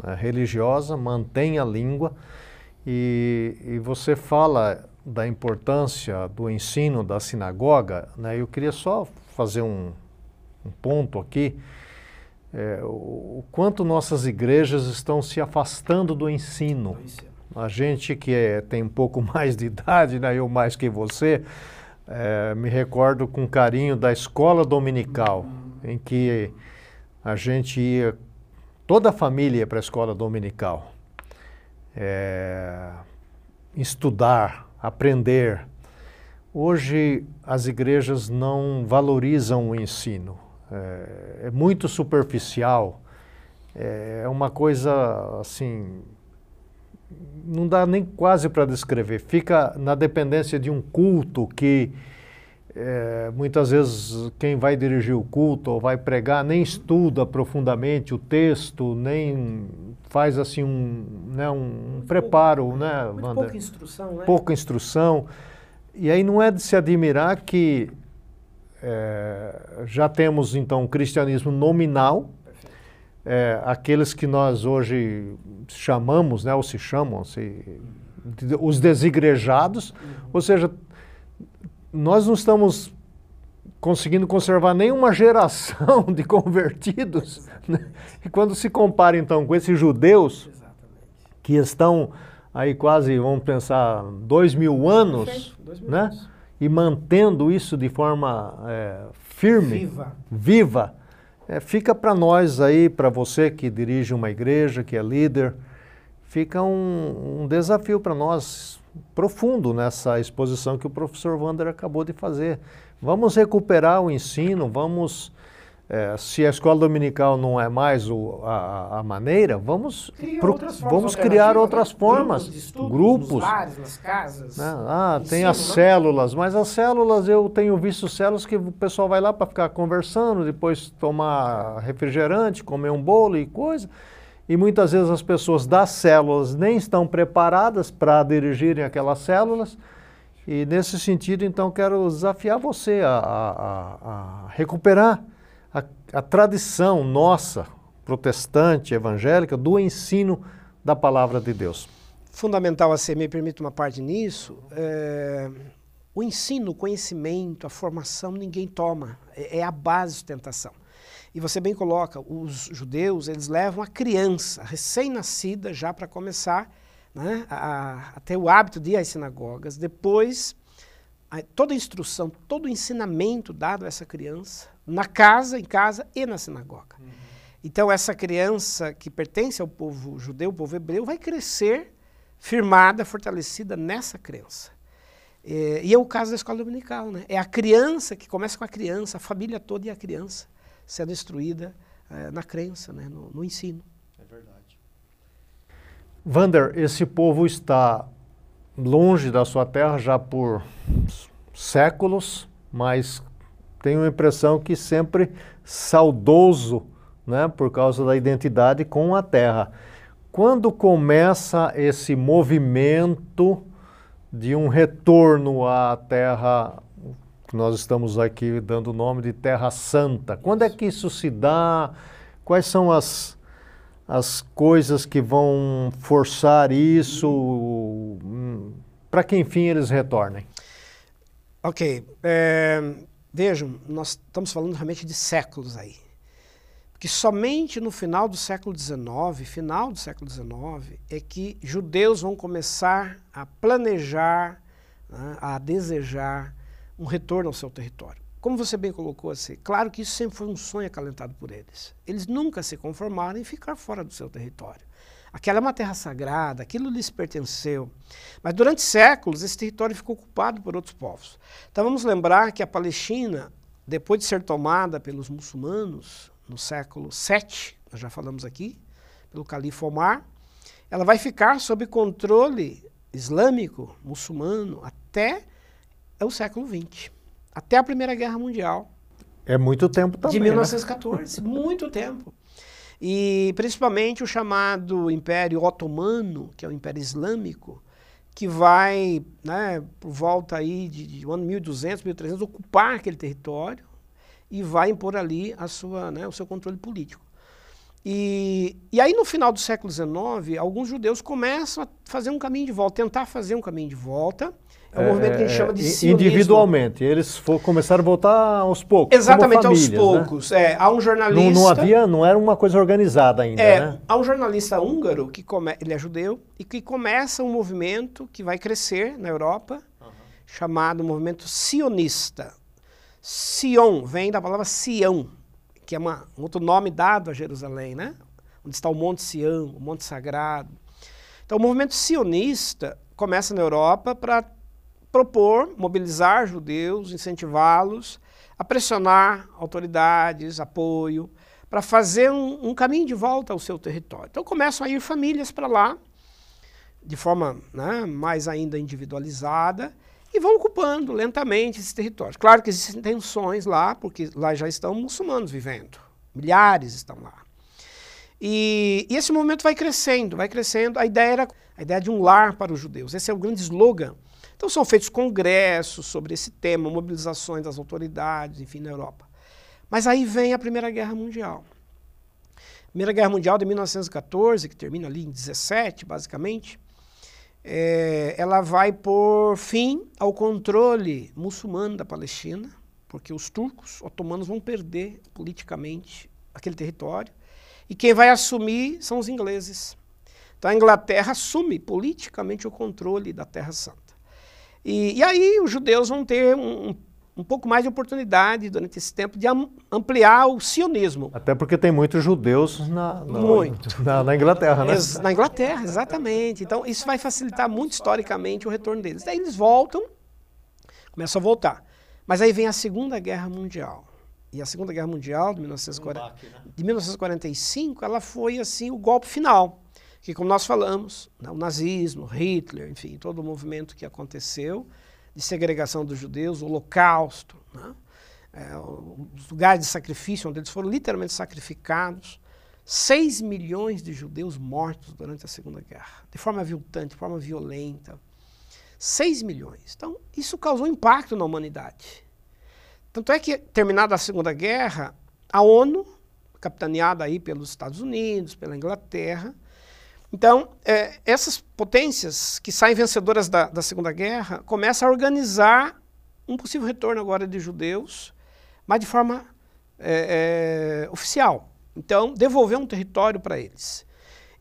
né, religiosa, mantêm a língua, e, e, você fala da importância do ensino da sinagoga, né? eu queria só fazer um, um ponto aqui, é, o, o, quanto nossas igrejas estão se afastando do ensino. A gente que é, tem um pouco mais de idade, né, eu mais que você, é, me recordo com carinho da escola dominical, em que a gente ia, toda a família ia para a escola dominical. É, estudar, aprender. Hoje as igrejas não valorizam o ensino é, é muito superficial, é, é uma coisa assim, não dá nem quase para descrever. Fica na dependência de um culto que é, muitas vezes quem vai dirigir o culto ou vai pregar nem estuda profundamente o texto, nem faz assim um, né, um preparo, pouco, né, Wanda? Pouca instrução, né? Pouca instrução. E aí não é de se admirar que é, já temos então o cristianismo nominal, é, aqueles que nós hoje chamamos, né, ou se chamam, se, os desigrejados, uhum. ou seja, nós não estamos conseguindo conservar nenhuma geração de convertidos. Né? E quando se compara então com esses judeus que estão aí quase, vamos pensar, dois mil anos, dois mil né? anos e mantendo isso de forma é, firme, viva, viva é, fica para nós aí, para você que dirige uma igreja, que é líder, fica um, um desafio para nós profundo nessa exposição que o professor Wander acabou de fazer. Vamos recuperar o ensino, vamos é, se a escola dominical não é mais o, a, a, maneira, vamos, pro, vamos criar outras formas. Grupos, estudos, grupos nos bares, nas casas. Né? Ah, ensino, tem as né? células, mas as células eu tenho visto células que o pessoal vai lá para ficar conversando, depois tomar refrigerante, comer um bolo e coisa. E muitas vezes as pessoas das células nem estão preparadas para dirigirem aquelas células. E nesse sentido, então, quero desafiar você a, a, a recuperar a, a tradição nossa, protestante, evangélica, do ensino da palavra de Deus. Fundamental a ser, me permite uma parte nisso, é, o ensino, o conhecimento, a formação, ninguém toma, é, é a base de sustentação. E você bem coloca, os judeus, eles levam a criança recém-nascida já para começar né, a, a, ter o hábito de ir às sinagogas. Depois, a, toda a instrução, todo o ensinamento dado a essa criança, na casa, em casa e na sinagoga. Uhum. Então, essa criança que pertence ao povo judeu, o povo hebreu, vai crescer firmada, fortalecida nessa crença. É, e é o caso da escola dominical, né? É a criança que começa com a criança, a família toda e a criança sendo instruída é, na crença, né? no, no ensino. É verdade. Vander, esse povo está longe da sua terra já por séculos, mas tenho a impressão que sempre saudoso, né, por causa da identidade com a terra. Quando começa esse movimento de um retorno à terra que nós estamos aqui dando o nome de Terra Santa, quando é que isso se dá? Quais são as, as coisas que vão forçar isso? Para que enfim eles retornem? Ok. É, Vejam, nós estamos falando realmente de séculos aí. Porque somente no final do século XIX, final do século XIX, é que judeus vão começar a planejar, né, a desejar um retorno ao seu território. Como você bem colocou assim, claro que isso sempre foi um sonho acalentado por eles. Eles nunca se conformaram em ficar fora do seu território. Aquela é uma terra sagrada, aquilo lhes pertenceu. Mas durante séculos esse território ficou ocupado por outros povos. Então vamos lembrar que a Palestina, depois de ser tomada pelos muçulmanos no século VII, nós já falamos aqui, pelo califa Omar, ela vai ficar sob controle islâmico, muçulmano, até o século XX. Até a Primeira Guerra Mundial. É muito tempo também. De 1914, né? muito tempo. E principalmente o chamado Império Otomano, que é o Império Islâmico, que vai, né, por volta aí de, de ano 1200, 1300, ocupar aquele território e vai impor ali a sua, né, o seu controle político. E, e aí no final do século XIX, alguns judeus começam a fazer um caminho de volta, tentar fazer um caminho de volta, é um movimento que a gente chama de é, sionismo. Individualmente, eles for, começaram a voltar aos poucos. Exatamente, famílias, aos né? poucos. Né? É, há um jornalista. Não, não, havia, não era uma coisa organizada ainda, é, né? Há um jornalista húngaro, que come, ele é judeu, e que começa um movimento que vai crescer na Europa, uhum. chamado movimento sionista. Sion vem da palavra Sião, que é uma, um outro nome dado a Jerusalém, né? Onde está o Monte Sião, o Monte Sagrado. Então, o movimento sionista começa na Europa para propor, mobilizar judeus, incentivá-los a pressionar autoridades, apoio, para fazer um, um, caminho de volta ao seu território. Então começam a ir famílias para lá, de forma né, mais ainda individualizada, e vão ocupando lentamente esses territórios. Claro que existem tensões lá, porque lá já estão muçulmanos vivendo, milhares estão lá. E, e esse movimento vai crescendo, vai crescendo. A ideia era a ideia de um lar para os judeus. Esse é o grande slogan então são feitos congressos sobre esse tema, mobilizações das autoridades, enfim, na Europa. Mas aí vem a Primeira Guerra Mundial. Primeira Guerra Mundial de 1914, que termina ali em 17, basicamente, é, ela vai por fim ao controle muçulmano da Palestina, porque os turcos otomanos vão perder politicamente aquele território, e quem vai assumir são os ingleses. Então a Inglaterra assume politicamente o controle da Terra Santa. E, e aí os judeus vão ter um, um pouco mais de oportunidade durante esse tempo de ampliar o sionismo. Até porque tem muitos judeus na, na, muito. na, na Inglaterra, né? na Inglaterra, exatamente. Então isso vai facilitar muito historicamente o retorno deles. Daí eles voltam, começam a voltar. Mas aí vem a Segunda Guerra Mundial. E a Segunda Guerra Mundial, de, 1940, né? de 1945, ela foi assim o golpe final que, como nós falamos, né, o nazismo, Hitler, enfim, todo o movimento que aconteceu de segregação dos judeus, o holocausto, né, é, os lugares de sacrifício, onde eles foram literalmente sacrificados, 6 milhões de judeus mortos durante a Segunda Guerra, de forma aviltante, de forma violenta. 6 milhões. Então, isso causou impacto na humanidade. Tanto é que, terminada a Segunda Guerra, a ONU, capitaneada aí pelos Estados Unidos, pela Inglaterra, então, é, essas potências que saem vencedoras da, da, Segunda Guerra começam a organizar um possível retorno agora de judeus, mas de forma é, é, oficial. Então, devolver um território para eles.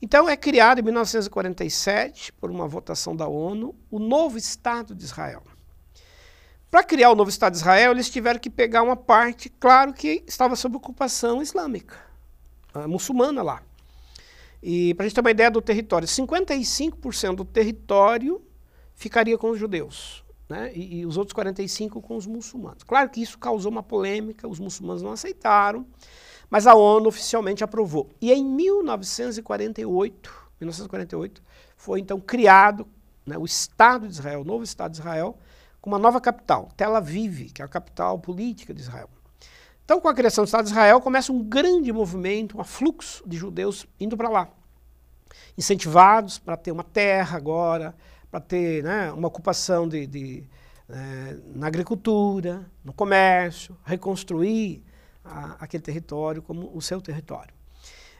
Então, é criado em 1947, por uma votação da ONU, o novo Estado de Israel. Para criar o novo Estado de Israel, eles tiveram que pegar uma parte, claro que estava sob ocupação islâmica, muçulmana lá. E para a gente ter uma ideia do território, 55% do território ficaria com os judeus, né? E, e, os outros 45% com os muçulmanos. Claro que isso causou uma polêmica, os muçulmanos não aceitaram, mas a ONU oficialmente aprovou. E em 1948, 1948 foi então criado né, o Estado de Israel, o novo Estado de Israel, com uma nova capital, Tel Aviv, que é a capital política de Israel. Então, com a criação do Estado de Israel, começa um grande movimento, um afluxo de judeus indo para lá. Incentivados para ter uma terra agora, para ter né, uma ocupação de, de é, na agricultura, no comércio, reconstruir a, aquele território como o seu território.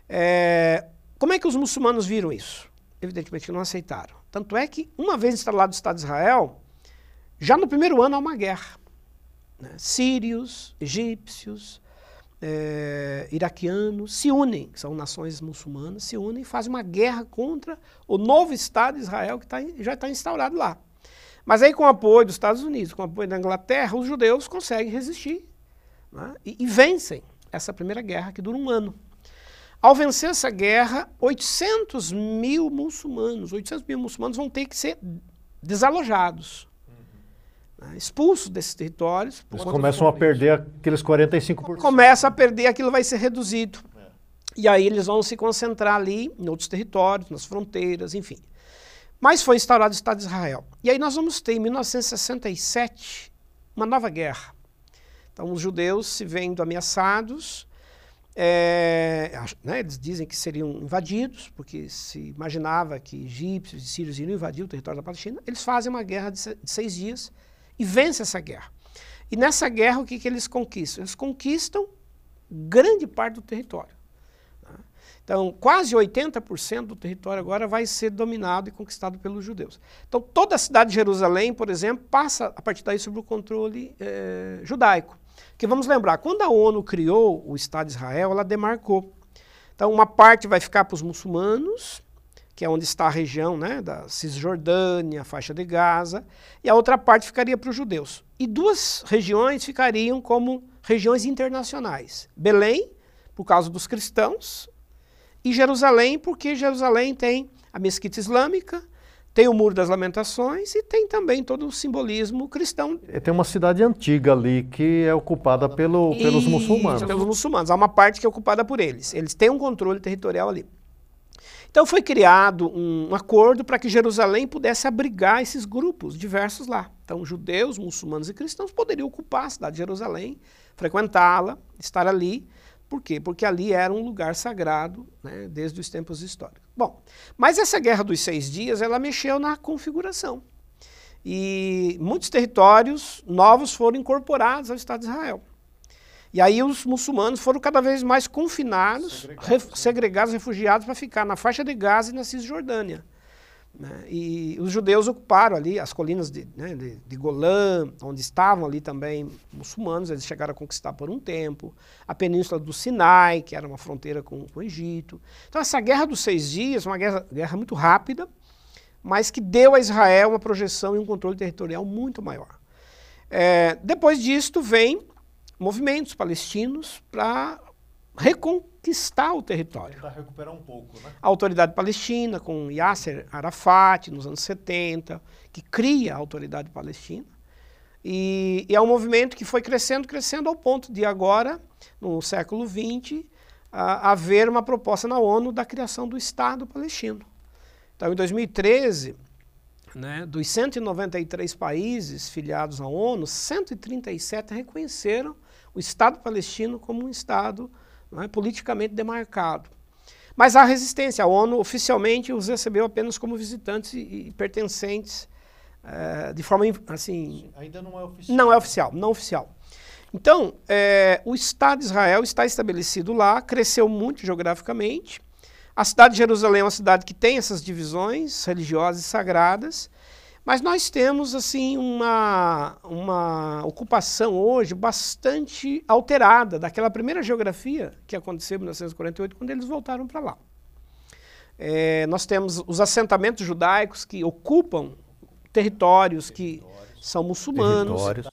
É, como é que os muçulmanos viram isso? Evidentemente que não aceitaram. Tanto é que, uma vez instalado o Estado de Israel, já no primeiro ano há uma guerra né, sírios, egípcios, é, iraquianos se unem, são nações muçulmanas, se unem e fazem uma guerra contra o novo Estado de Israel que tá, já está instaurado lá. Mas aí, com o apoio dos Estados Unidos, com o apoio da Inglaterra, os judeus conseguem resistir né, e, e vencem essa primeira guerra que dura um ano. Ao vencer essa guerra, 800 mil muçulmanos, 800 mil muçulmanos vão ter que ser desalojados né, expulsos desses territórios. Eles começam a perder aqueles 45%. Começa a perder, aquilo vai ser reduzido. É. E aí eles vão se concentrar ali em outros territórios, nas fronteiras, enfim. Mas foi instaurado o Estado de Israel. E aí nós vamos ter, em 1967, uma nova guerra. Então, os judeus se vendo ameaçados, é, né, eles dizem que seriam invadidos, porque se imaginava que egípcios e sírios iriam invadir o território da Palestina. Eles fazem uma guerra de seis dias e vencem essa guerra. E nessa guerra, o que, que eles conquistam? Eles conquistam grande parte do território. Né? Então, quase 80% do território agora vai ser dominado e conquistado pelos judeus. Então, toda a cidade de Jerusalém, por exemplo, passa a partir daí sob o controle é, judaico. Que vamos lembrar, quando a ONU criou o Estado de Israel, ela demarcou. Então, uma parte vai ficar para os muçulmanos, que é onde está a região né, da Cisjordânia, faixa de Gaza, e a outra parte ficaria para os judeus. E duas regiões ficariam como regiões internacionais. Belém, por causa dos cristãos, e Jerusalém, porque Jerusalém tem a mesquita islâmica, tem o Muro das Lamentações e tem também todo o simbolismo cristão. Tem uma cidade antiga ali que é ocupada pelo, pelos muçulmanos. Pelos muçulmanos. Há uma parte que é ocupada por eles. Eles têm um controle territorial ali. Então foi criado um acordo para que Jerusalém pudesse abrigar esses grupos diversos lá. Então judeus, muçulmanos e cristãos poderiam ocupar a cidade de Jerusalém, frequentá-la, estar ali. Por quê? Porque ali era um lugar sagrado né, desde os tempos históricos. Bom, mas essa Guerra dos Seis Dias, ela mexeu na configuração. E muitos territórios novos foram incorporados ao Estado de Israel. E aí os muçulmanos foram cada vez mais confinados, segregados, ref, né? segregados refugiados para ficar na faixa de Gaza e na Cisjordânia. Né? E os judeus ocuparam ali as colinas de, né, de, de, Golã, onde estavam ali também muçulmanos, eles chegaram a conquistar por um tempo, a península do Sinai, que era uma fronteira com, com o Egito. Então essa guerra dos seis dias, uma guerra, guerra muito rápida, mas que deu a Israel uma projeção e um controle territorial muito maior. É, depois disto vem movimentos palestinos para reconquistar o território. Para recuperar um pouco, né? A autoridade palestina, com Yasser Arafat, nos anos 70, que cria a autoridade palestina. E, e é um movimento que foi crescendo, crescendo ao ponto de agora, no século XX, haver uma proposta na ONU da criação do Estado palestino. Então, em 2013, né, dos 193 países filiados à ONU, 137 reconheceram o Estado palestino como um Estado é, politicamente demarcado. Mas há resistência. A ONU oficialmente os recebeu apenas como visitantes e, e pertencentes é, de forma assim. Ainda não é oficial. Não é oficial, não oficial. Então, é, o Estado de Israel está estabelecido lá, cresceu muito geograficamente. A cidade de Jerusalém é uma cidade que tem essas divisões religiosas e sagradas, mas nós temos assim uma, uma ocupação hoje bastante alterada daquela primeira geografia que aconteceu em 1948, quando eles voltaram para lá. É, nós temos os assentamentos judaicos que ocupam territórios, territórios. que são muçulmanos. Territórios.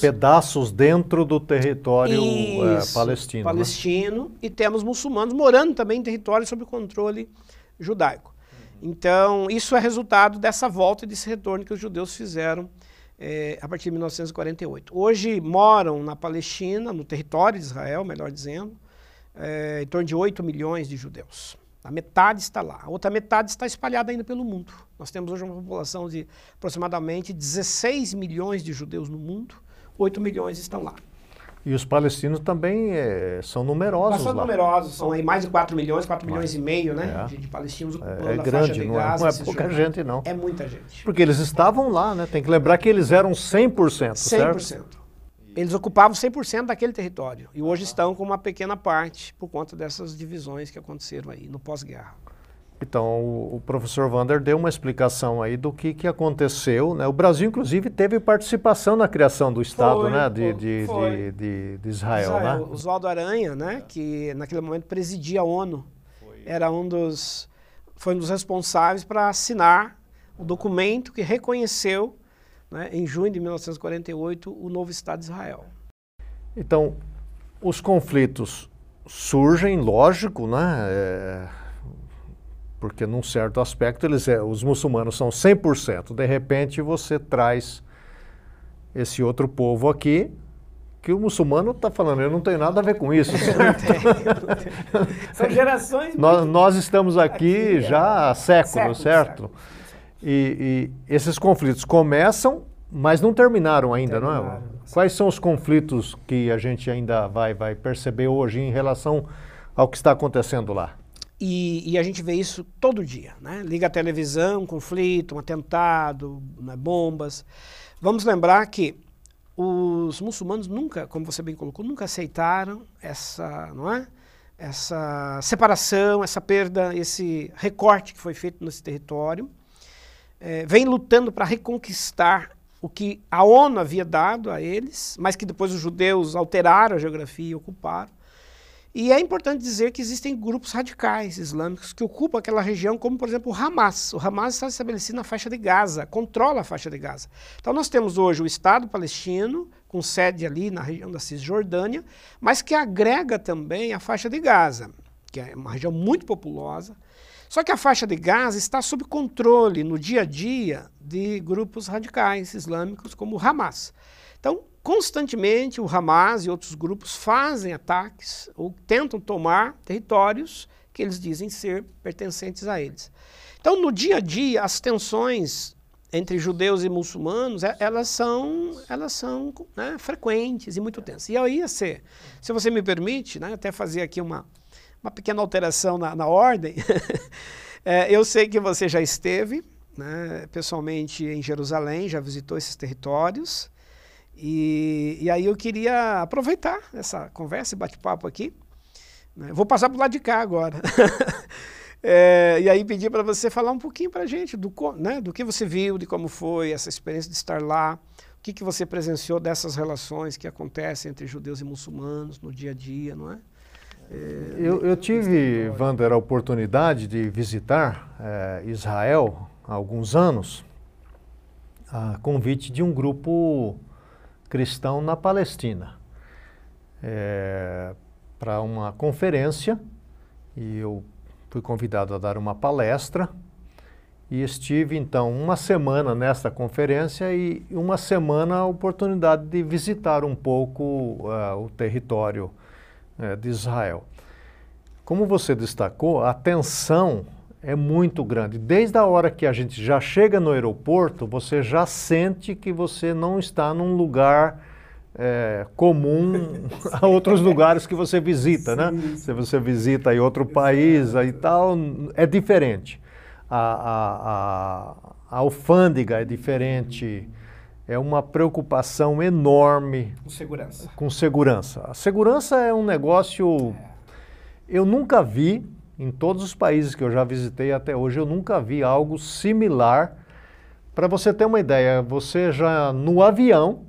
Pedaços dentro do território é, Isso, é, palestino. Palestino, né? e temos muçulmanos morando também em territórios sob controle judaico. Então, isso é resultado dessa volta e desse retorno que os judeus fizeram é, a partir de 1948. Hoje moram na Palestina, no território de Israel, melhor dizendo, é, em torno de 8 milhões de judeus. A metade está lá. A outra metade está espalhada ainda pelo mundo. Nós temos hoje uma população de aproximadamente 16 milhões de judeus no mundo, 8 milhões estão lá. E os palestinos também é, são numerosos são lá. numerosos, são aí mais de 4 milhões, 4 milhões e meio, né, é. de, de, palestinos ocupando é, é grande, não, Gaza, é, não é pouca gente não. É muita gente. Porque eles estavam lá, né? Tem que lembrar que eles eram 100%, 100%. certo? Eles ocupavam 100% daquele território e hoje estão com uma pequena parte por conta dessas divisões que aconteceram aí no pós-guerra. Então, o, o, professor Vander deu uma explicação aí do que, que aconteceu. Né? O Brasil, inclusive, teve participação na criação do Estado foi, né? de, de, de, de, de, Israel. Israel. Né? Oswaldo Aranha, né? que naquele momento presidia a ONU, foi. era um dos, foi um dos responsáveis para assinar o documento que reconheceu, né, em junho de 1948, o novo Estado de Israel. Então, os conflitos surgem, lógico, né? É porque num certo aspecto eles é, os muçulmanos são 100%. De repente você traz esse outro povo aqui que o muçulmano está falando, eu não tenho nada a ver com isso. São gerações. nós, nós estamos aqui, aqui já há séculos, séculos certo? E, e esses conflitos começam, mas não terminaram ainda, terminaram. não é? Quais são os conflitos que a gente ainda vai, vai perceber hoje em relação ao que está acontecendo lá? E, e, a gente vê isso todo dia, né? Liga a televisão, conflito, um atentado, né, bombas. Vamos lembrar que os muçulmanos nunca, como você bem colocou, nunca aceitaram essa, não é? Essa separação, essa perda, esse recorte que foi feito nesse território. É, vem lutando para reconquistar o que a ONU havia dado a eles, mas que depois os judeus alteraram a geografia e ocuparam. E é importante dizer que existem grupos radicais islâmicos que ocupam aquela região, como por exemplo o Hamas. O Hamas está estabelecido na faixa de Gaza, controla a faixa de Gaza. Então nós temos hoje o Estado palestino, com sede ali na região da Cisjordânia, mas que agrega também a faixa de Gaza, que é uma região muito populosa. Só que a faixa de Gaza está sob controle no dia a dia de grupos radicais islâmicos como o Hamas. Então, constantemente o Hamas e outros grupos fazem ataques ou tentam tomar territórios que eles dizem ser pertencentes a eles. Então, no dia a dia, as tensões entre judeus e muçulmanos, é, elas são, elas são né, frequentes e muito tensas. E aí, se, se você me permite, né, até fazer aqui uma, uma pequena alteração na, na ordem, é, eu sei que você já esteve né, pessoalmente em Jerusalém, já visitou esses territórios, e, e aí eu queria aproveitar essa conversa e bate-papo aqui. Né? Vou passar para o lado de cá agora. é, e aí pedir para você falar um pouquinho para a gente do, né, do que você viu, de como foi essa experiência de estar lá, o que, que você presenciou dessas relações que acontecem entre judeus e muçulmanos no dia a dia, não é? é eu, eu, tive, Wander, a oportunidade de visitar é, Israel há alguns anos, a convite de um grupo cristão na Palestina é, para uma conferência e eu fui convidado a dar uma palestra e estive então uma semana nesta conferência e uma semana a oportunidade de visitar um pouco uh, o território uh, de Israel. Como você destacou, a tensão é muito grande. Desde a hora que a gente já chega no aeroporto, você já sente que você não está num lugar é, comum a outros lugares que você visita, né? Se você visita em outro país e tal, é diferente. A, a, a, a alfândega é diferente. É uma preocupação enorme. Com segurança. Com segurança. A segurança é um negócio. É. Eu nunca vi em todos os países que eu já visitei até hoje, eu nunca vi algo similar. Para você ter uma ideia, você já no avião,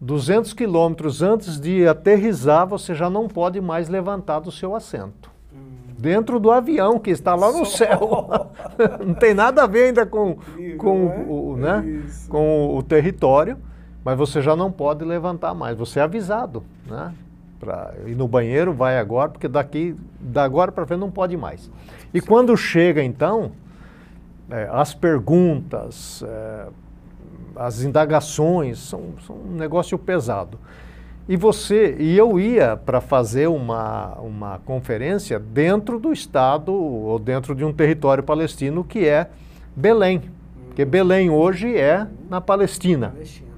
200 quilômetros antes de aterrizar, você já não pode mais levantar do seu assento. Hum. Dentro do avião que está lá no Só. céu. não tem nada a ver ainda com, com, é? o, né? com o território, mas você já não pode levantar mais. Você é avisado. Né? Para ir no banheiro, vai agora, porque daqui, da agora para frente não pode mais. E quando chega então, é, as perguntas, é, as indagações, são, são um negócio pesado. E você, e eu ia para fazer uma, uma conferência dentro do Estado, ou dentro de um território palestino, que é Belém. Porque Belém hoje é na Palestina. Palestina.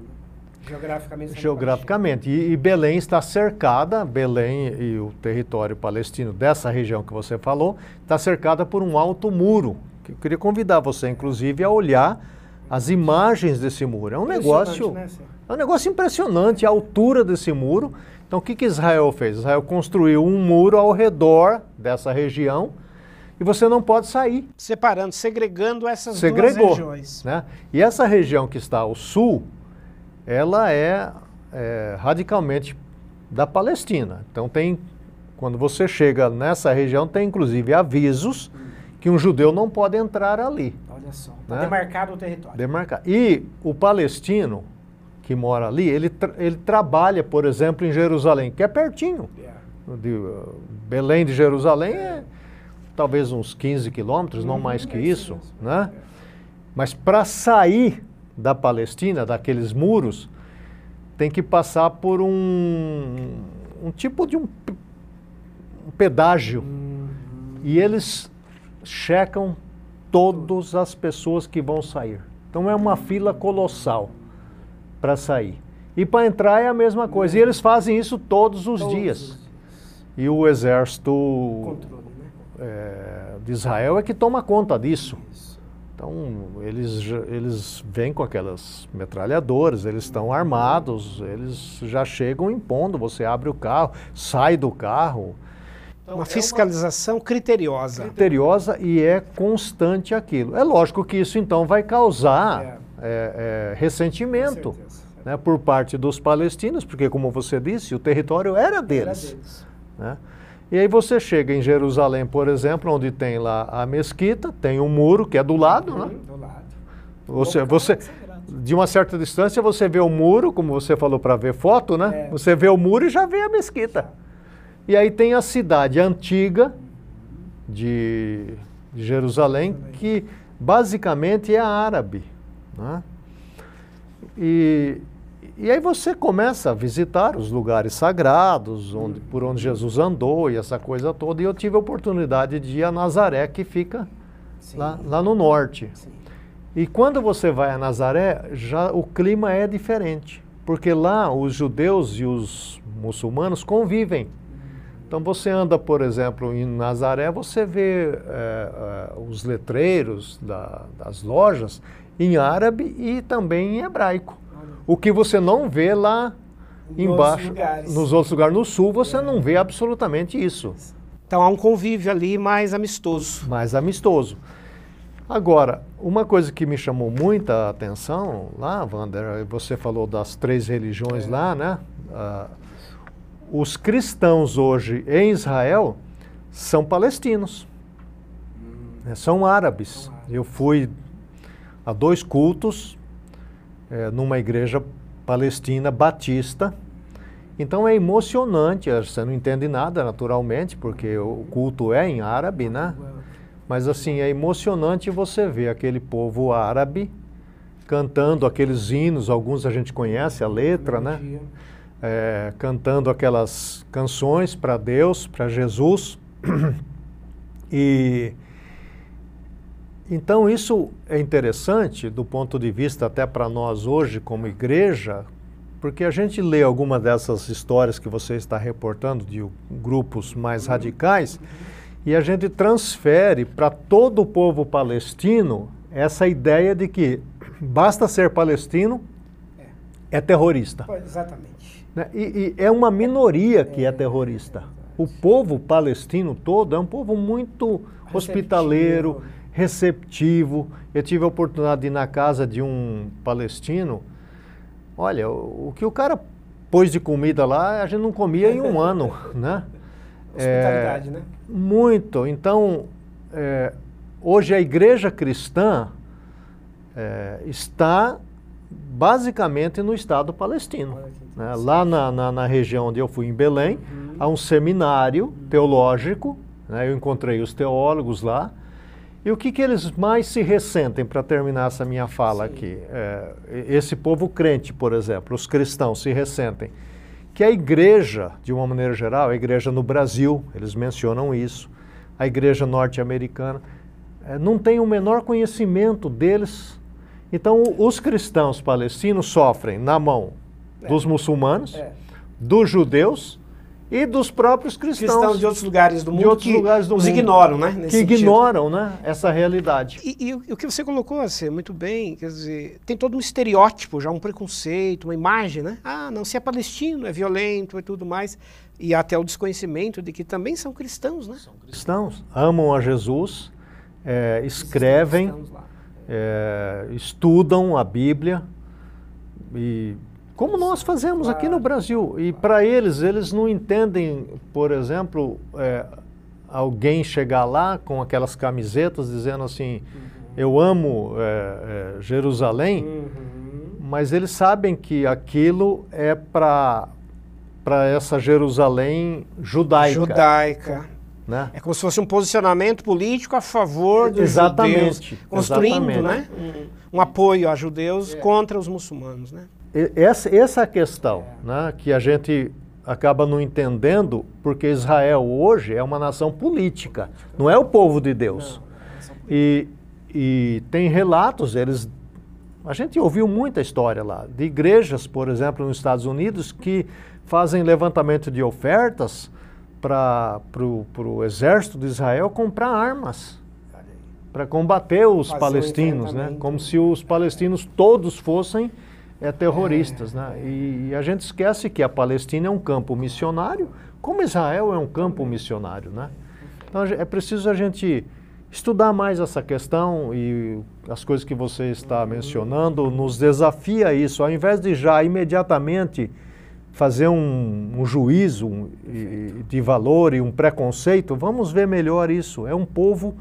Geograficamente. Geograficamente. E, e, Belém está cercada, Belém e o território palestino dessa região que você falou, está cercada por um alto muro. Eu queria convidar você, inclusive, a olhar as imagens desse muro. É um negócio. Né, é um negócio impressionante a altura desse muro. Então, o que, que Israel fez? Israel construiu um muro ao redor dessa região e você não pode sair. Separando, segregando essas Segregou, duas regiões. Né? E essa região que está ao sul, ela é, é radicalmente da Palestina. Então tem, quando você chega nessa região, tem inclusive avisos que um judeu não pode entrar ali. Olha só, tá né? demarcado o território. Demarcado. E o palestino que mora ali, ele, tra ele trabalha, por exemplo, em Jerusalém, que é pertinho. Yeah. De, uh, Belém de Jerusalém é talvez uns 15 quilômetros, não uhum, mais que é isso, né? É. Mas para sair da Palestina, daqueles muros, tem que passar por um, um tipo de um, um pedágio. Uhum. E eles checam todas as pessoas que vão sair. Então é uma fila colossal para sair. E para entrar é a mesma coisa. E eles fazem isso todos os Todos dias. E o exército Controle, né? é, de Israel é que toma conta disso. Isso. Então, eles, eles vêm com aquelas metralhadoras, eles estão armados, eles já chegam impondo. Você abre o carro, sai do carro. Então, uma é fiscalização criteriosa. criteriosa e é constante aquilo. É lógico que isso então vai causar É. é, é, ressentimento certeza. né, por parte dos palestinos, porque, como você disse, o território era Era deles. deles. né? E aí você chega em Jerusalém, por exemplo, onde tem lá a mesquita, tem um muro que é do lado, né? Do lado. Você, você, sagrado. de uma certa distância, você vê o muro, como você falou para ver foto, né? É. Você vê o muro e já vê a mesquita. E aí tem a cidade antiga de, de Jerusalém, que basicamente é árabe. Né? E, e aí você começa a visitar os lugares sagrados, onde, por onde Jesus andou e essa coisa toda. E eu tive a oportunidade de ir a Nazaré, que fica lá, lá no norte. Sim. E quando você vai a Nazaré, já o clima é diferente, porque lá os judeus e os muçulmanos convivem. Então você anda, por exemplo, em Nazaré, você vê eh, eh, os letreiros da- das lojas em árabe e também em hebraico. O que você não vê lá Em outros embaixo, lugares. nos outros lugares, no sul, você não vê absolutamente isso. Então há um convívio ali mais amistoso. mais amistoso. Agora, uma coisa que me chamou muita atenção lá, Wander, você falou das três religiões lá, né? Ah, os cristãos hoje em Israel são palestinos, né? são árabes. São árabes. Eu fui a dois cultos eh, numa igreja palestina batista. Então é emocionante, você não entende nada naturalmente, porque o culto é em árabe, né? Mas assim, é emocionante você ver aquele povo árabe cantando aqueles hinos, alguns a gente conhece a letra, né? É, cantando aquelas canções para Deus, para Jesus. E então isso é interessante do ponto de vista até para nós hoje como igreja, porque a gente lê alguma dessas histórias que você está reportando de grupos mais radicais e a gente transfere para todo o povo palestino essa ideia de que basta ser palestino é terrorista. Pois, Exatamente. né? E, e é uma minoria que é terrorista. O povo palestino todo é um povo muito hospitaleiro, receptivo. Eu tive a oportunidade de ir na casa de um palestino. Olha, o, o que o cara pôs de comida lá, a gente não comia em um ano, né? Hospitalidade, né? Muito. Então, é, hoje a igreja cristã é, está basicamente no Estado palestino. Né? Lá na, na, na região onde eu fui, em Belém, há um seminário teológico. né? Eu encontrei os teólogos lá. E o que, que eles mais se ressentem, para terminar essa minha fala Sim. aqui? É, esse povo crente, por exemplo, os cristãos se ressentem que a igreja, de uma maneira geral, a igreja no Brasil, eles mencionam isso, a igreja norte-americana, eh, não tem o menor conhecimento deles. Então, os cristãos palestinos sofrem na mão É. dos muçulmanos, É. dos judeus e dos próprios cristãos, Cristãos de outros lugares do de mundo outros que lugares do os mundo, ignoram, né? que nesse sentido. ignoram né, essa realidade. E, e o o que você colocou, assim, muito bem, quer dizer, tem todo um estereótipo, já um preconceito, uma imagem, né? Ah, não, se é palestino, é violento e tudo mais. E até o desconhecimento de que também são cristãos, né? Cristãos amam a Jesus, eh, escrevem, é, estudam a Bíblia e como nós fazemos aqui no Claro. Brasil. E para eles, eles não entendem, por exemplo, é, alguém chegar lá com aquelas camisetas dizendo assim, eu amo é, é, Jerusalém, Uhum. mas eles sabem que aquilo é para para essa Jerusalém judaica, Judaica. né? É como se fosse um posicionamento político a favor dos Exatamente, judeus, construindo, exatamente. né? Um, um apoio a judeus contra os muçulmanos, né? Essa, essa é a questão né, que a gente acaba não entendendo, porque Israel hoje é uma nação política, não é o povo de Deus. E, e tem relatos, eles a gente ouviu muita história lá, de igrejas, por exemplo, nos Estados Unidos, que fazem levantamento de ofertas para o exército de Israel comprar armas para combater os Fazer palestinos, né? Como se os palestinos todos fossem é, terroristas, é, né? E, e, a gente esquece que a Palestina é um campo missionário, como Israel é um campo missionário, né? Então é preciso a gente estudar mais essa questão e as coisas que você está mencionando nos desafia isso, ao invés de já imediatamente fazer um, um juízo um, de valor e um preconceito, vamos ver melhor isso. É um povo,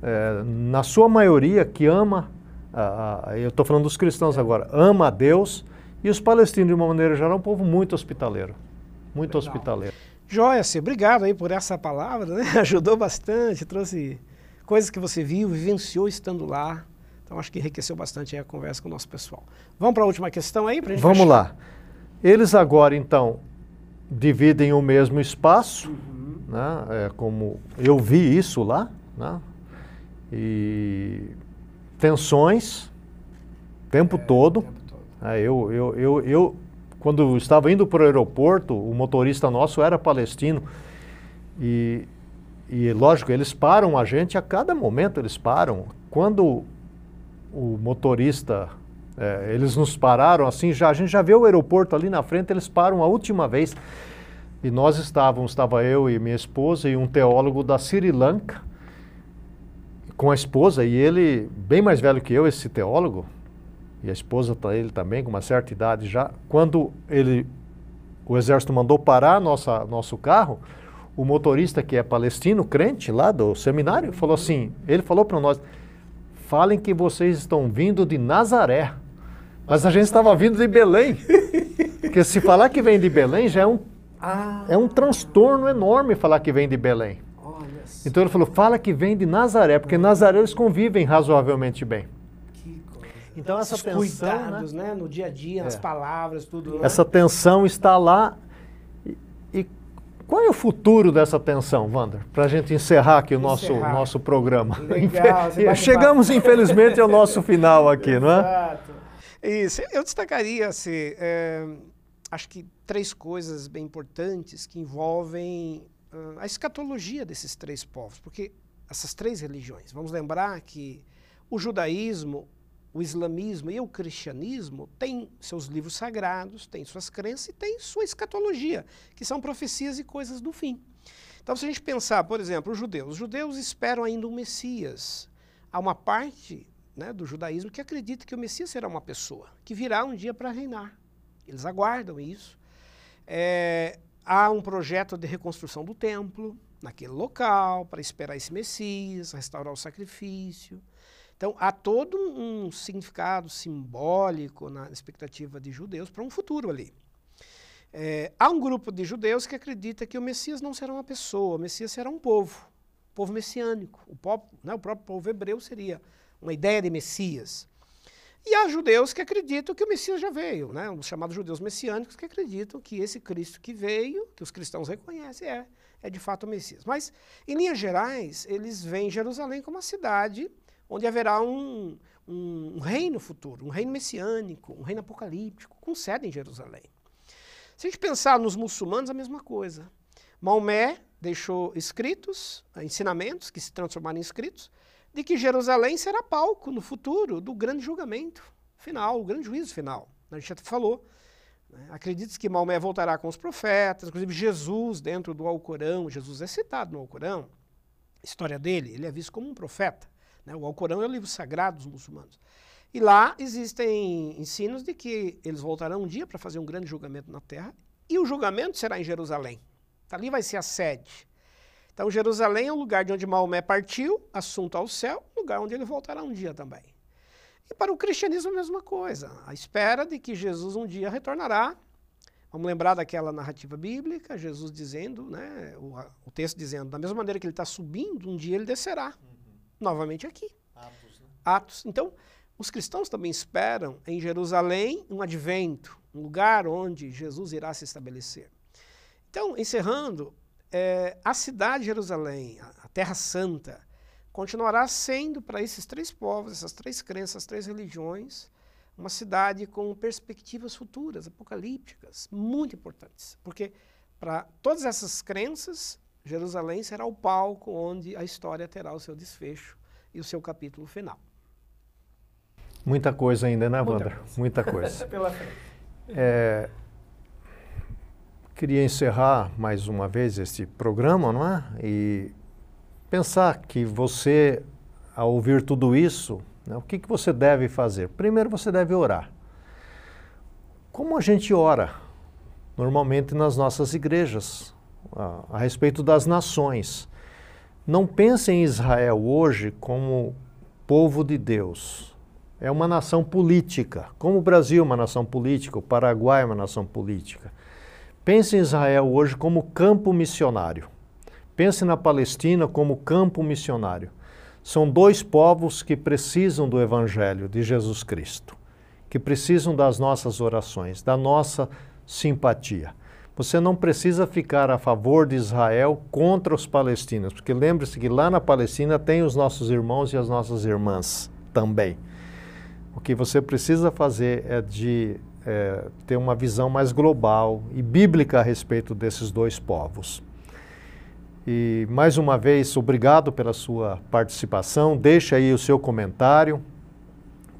é, na sua maioria, que ama, a, a, eu estou falando dos cristãos agora, ama a Deus, e os palestinos, de uma maneira geral, é um povo muito hospitaleiro. Muito Legal. hospitaleiro. Joyce, obrigado aí por essa palavra, né? ajudou bastante, trouxe coisas que você viu, vivenciou estando lá. Então acho que enriqueceu bastante a conversa com o nosso pessoal. Vamos para a última questão aí? Vamos fechar? lá. Eles agora, então, dividem o mesmo espaço, uhum. né? É, como eu vi isso lá, né? e tensões o tempo é, todo. Tempo todo. É, eu, eu, eu, eu, quando estava indo para o aeroporto, o motorista nosso era palestino, e, e lógico, eles param a gente a cada momento, eles param. Quando o motorista é, eles nos pararam assim, já, a gente já vê o aeroporto ali na frente, eles param a última vez. E nós estávamos, estava eu e minha esposa e um teólogo da Sri Lanka com a esposa, e ele, bem mais velho que eu, esse teólogo, e a esposa tá, ele também, com uma certa idade já, quando ele, o exército mandou parar nossa, nosso carro, o motorista que é palestino, crente lá do seminário, falou assim, ele falou para nós, falem que vocês estão vindo de Nazaré. Mas a gente estava vindo de Belém. Porque se falar que vem de Belém já é um, ah. é um transtorno enorme falar que vem de Belém. Então ele falou, fala que vem de Nazaré, porque Nazaré eles convivem razoavelmente bem. Então essa tensão, cuidados, né? né? no dia a dia, é. as palavras, tudo. Né? Essa tensão está lá. E, e, qual é o futuro dessa tensão, Wander? Para a gente encerrar aqui o nosso, nosso programa. Legal, Chegamos, infelizmente, ao nosso final aqui, não é? Exato. Isso. Eu destacaria, assim, é, acho que três coisas bem importantes que envolvem uh, a escatologia desses três povos, porque essas três religiões, vamos lembrar que o judaísmo, o islamismo e o cristianismo têm seus livros sagrados, têm suas crenças e têm sua escatologia, que são profecias e coisas do fim. Então, se a gente pensar, por exemplo, os judeus, os judeus esperam ainda um Messias. Há uma parte né, do judaísmo que acredita que o Messias será uma pessoa, que virá um dia para reinar. Eles aguardam isso. É, há um projeto de reconstrução do templo naquele local para esperar esse Messias, restaurar o sacrifício. Então, há todo um significado simbólico na expectativa de judeus para um futuro ali. É, há um grupo de judeus que acredita que o Messias não será uma pessoa, o Messias será um povo, povo messiânico. O, povo, né, o próprio povo hebreu seria uma ideia de Messias. E há judeus que acreditam que o Messias já veio, né? os chamados judeus messiânicos que acreditam que esse Cristo que veio, que os cristãos reconhecem, é, é de fato o Messias. Mas, em linhas gerais, eles veem Jerusalém como uma cidade onde haverá um, um, reino futuro, um reino messiânico, um reino apocalíptico, com sede em Jerusalém. Se a gente pensar nos muçulmanos, a mesma coisa. Maomé deixou escritos, ensinamentos que se transformaram em escritos, de que Jerusalém será palco no futuro do grande julgamento final, o grande juízo final. A gente já falou. Né? Acredita-se que Maomé voltará com os profetas, inclusive Jesus dentro do Alcorão, Jesus é citado no Alcorão. História dele, ele é visto como um profeta. Né? O Alcorão é o livro sagrado dos muçulmanos. E lá existem ensinos de que eles voltarão um dia para fazer um grande julgamento na terra, e o julgamento será em Jerusalém. Ali vai ser a sede então, Jerusalém é o lugar de onde Maomé partiu, assunto ao céu, lugar onde ele voltará um dia também. E para o cristianismo, a mesma coisa. A espera de que Jesus um dia retornará. Vamos lembrar daquela narrativa bíblica, Jesus dizendo, né, o, o texto dizendo, da mesma maneira que ele está subindo, um dia ele descerá. Uhum. Novamente aqui. Atos, né? Atos. Então, os cristãos também esperam em Jerusalém um advento, um lugar onde Jesus irá se estabelecer. Então, encerrando, é, a cidade de Jerusalém, a Terra Santa, continuará sendo para esses três povos, essas três crenças, essas três religiões, uma cidade com perspectivas futuras, apocalípticas, muito importantes. Porque para todas essas crenças, Jerusalém será o palco onde a história terá o seu desfecho e o seu capítulo final. Muita coisa ainda, né, Wander? Muita coisa. Pela frente. É, queria encerrar mais uma vez este programa, não é? E pensar que você, ao ouvir tudo isso, né, o que, que você deve fazer? Primeiro, você deve orar. Como a gente ora normalmente nas nossas igrejas, a, a respeito das nações. Não pense em Israel hoje como povo de Deus. É uma nação política, como o Brasil é uma nação política, o Paraguai é uma nação política. Pense em Israel hoje como campo missionário. Pense na Palestina como campo missionário. São dois povos que precisam do Evangelho de Jesus Cristo, que precisam das nossas orações, da nossa simpatia. Você não precisa ficar a favor de Israel contra os palestinos, porque lembre-se que lá na Palestina tem os nossos irmãos e as nossas irmãs também. O que você precisa fazer é de é, ter uma visão mais global e bíblica a respeito desses dois povos. E mais uma vez, obrigado pela sua participação. Deixe aí o seu comentário.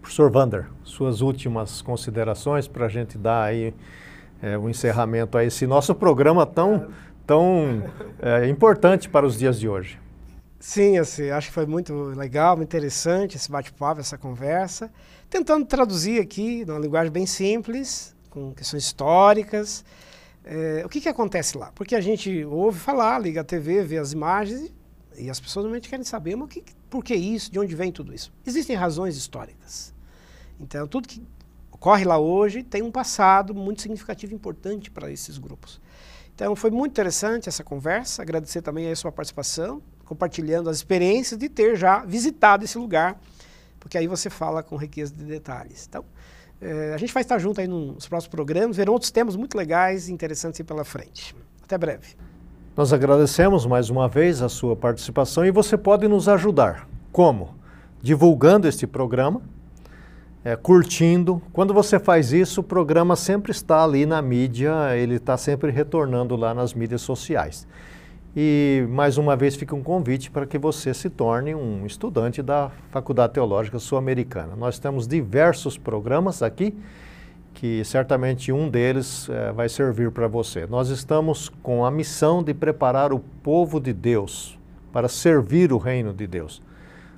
Professor Vander, suas últimas considerações para a gente dar aí é, o encerramento a esse nosso programa tão, tão é, importante para os dias de hoje. Sim, assim, acho que foi muito legal, muito interessante esse bate-papo, essa conversa. Tentando traduzir aqui, numa linguagem bem simples, com questões históricas, é, o que, que acontece lá? Porque a gente ouve falar, liga a TV, vê as imagens e, as pessoas normalmente querem saber mas que, por que isso, de onde vem tudo isso. Existem razões históricas. Então, tudo que ocorre lá hoje tem um passado muito significativo e importante para esses grupos. Então, foi muito interessante essa conversa. Agradecer também a sua participação, compartilhando as experiências de ter já visitado esse lugar, porque aí você fala com riqueza de detalhes. Então, é, a gente vai estar junto aí nos próximos programas, verão outros temas muito legais e interessantes pela frente. Até breve. Nós agradecemos mais uma vez a sua participação e você pode nos ajudar. Como? Divulgando este programa, é, curtindo. Quando você faz isso, o programa sempre está ali na mídia, ele está sempre retornando lá nas mídias sociais. E mais uma vez fica um convite para que você se torne um estudante da Faculdade Teológica Sul-Americana. Nós temos diversos programas aqui, que certamente um deles é, vai servir para você. Nós estamos com a missão de preparar o povo de Deus para servir o reino de Deus.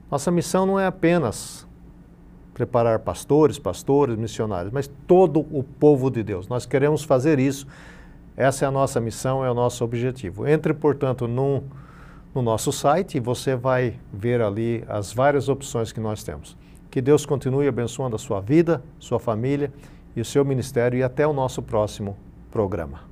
Nossa missão não é apenas preparar pastores, pastores, missionários, mas todo o povo de Deus. Nós queremos fazer isso essa é a nossa missão, é o nosso objetivo. Entre, portanto, no, no nosso site e você vai ver ali as várias opções que nós temos. Que Deus continue abençoando a sua vida, sua família e o seu ministério e até o nosso próximo programa.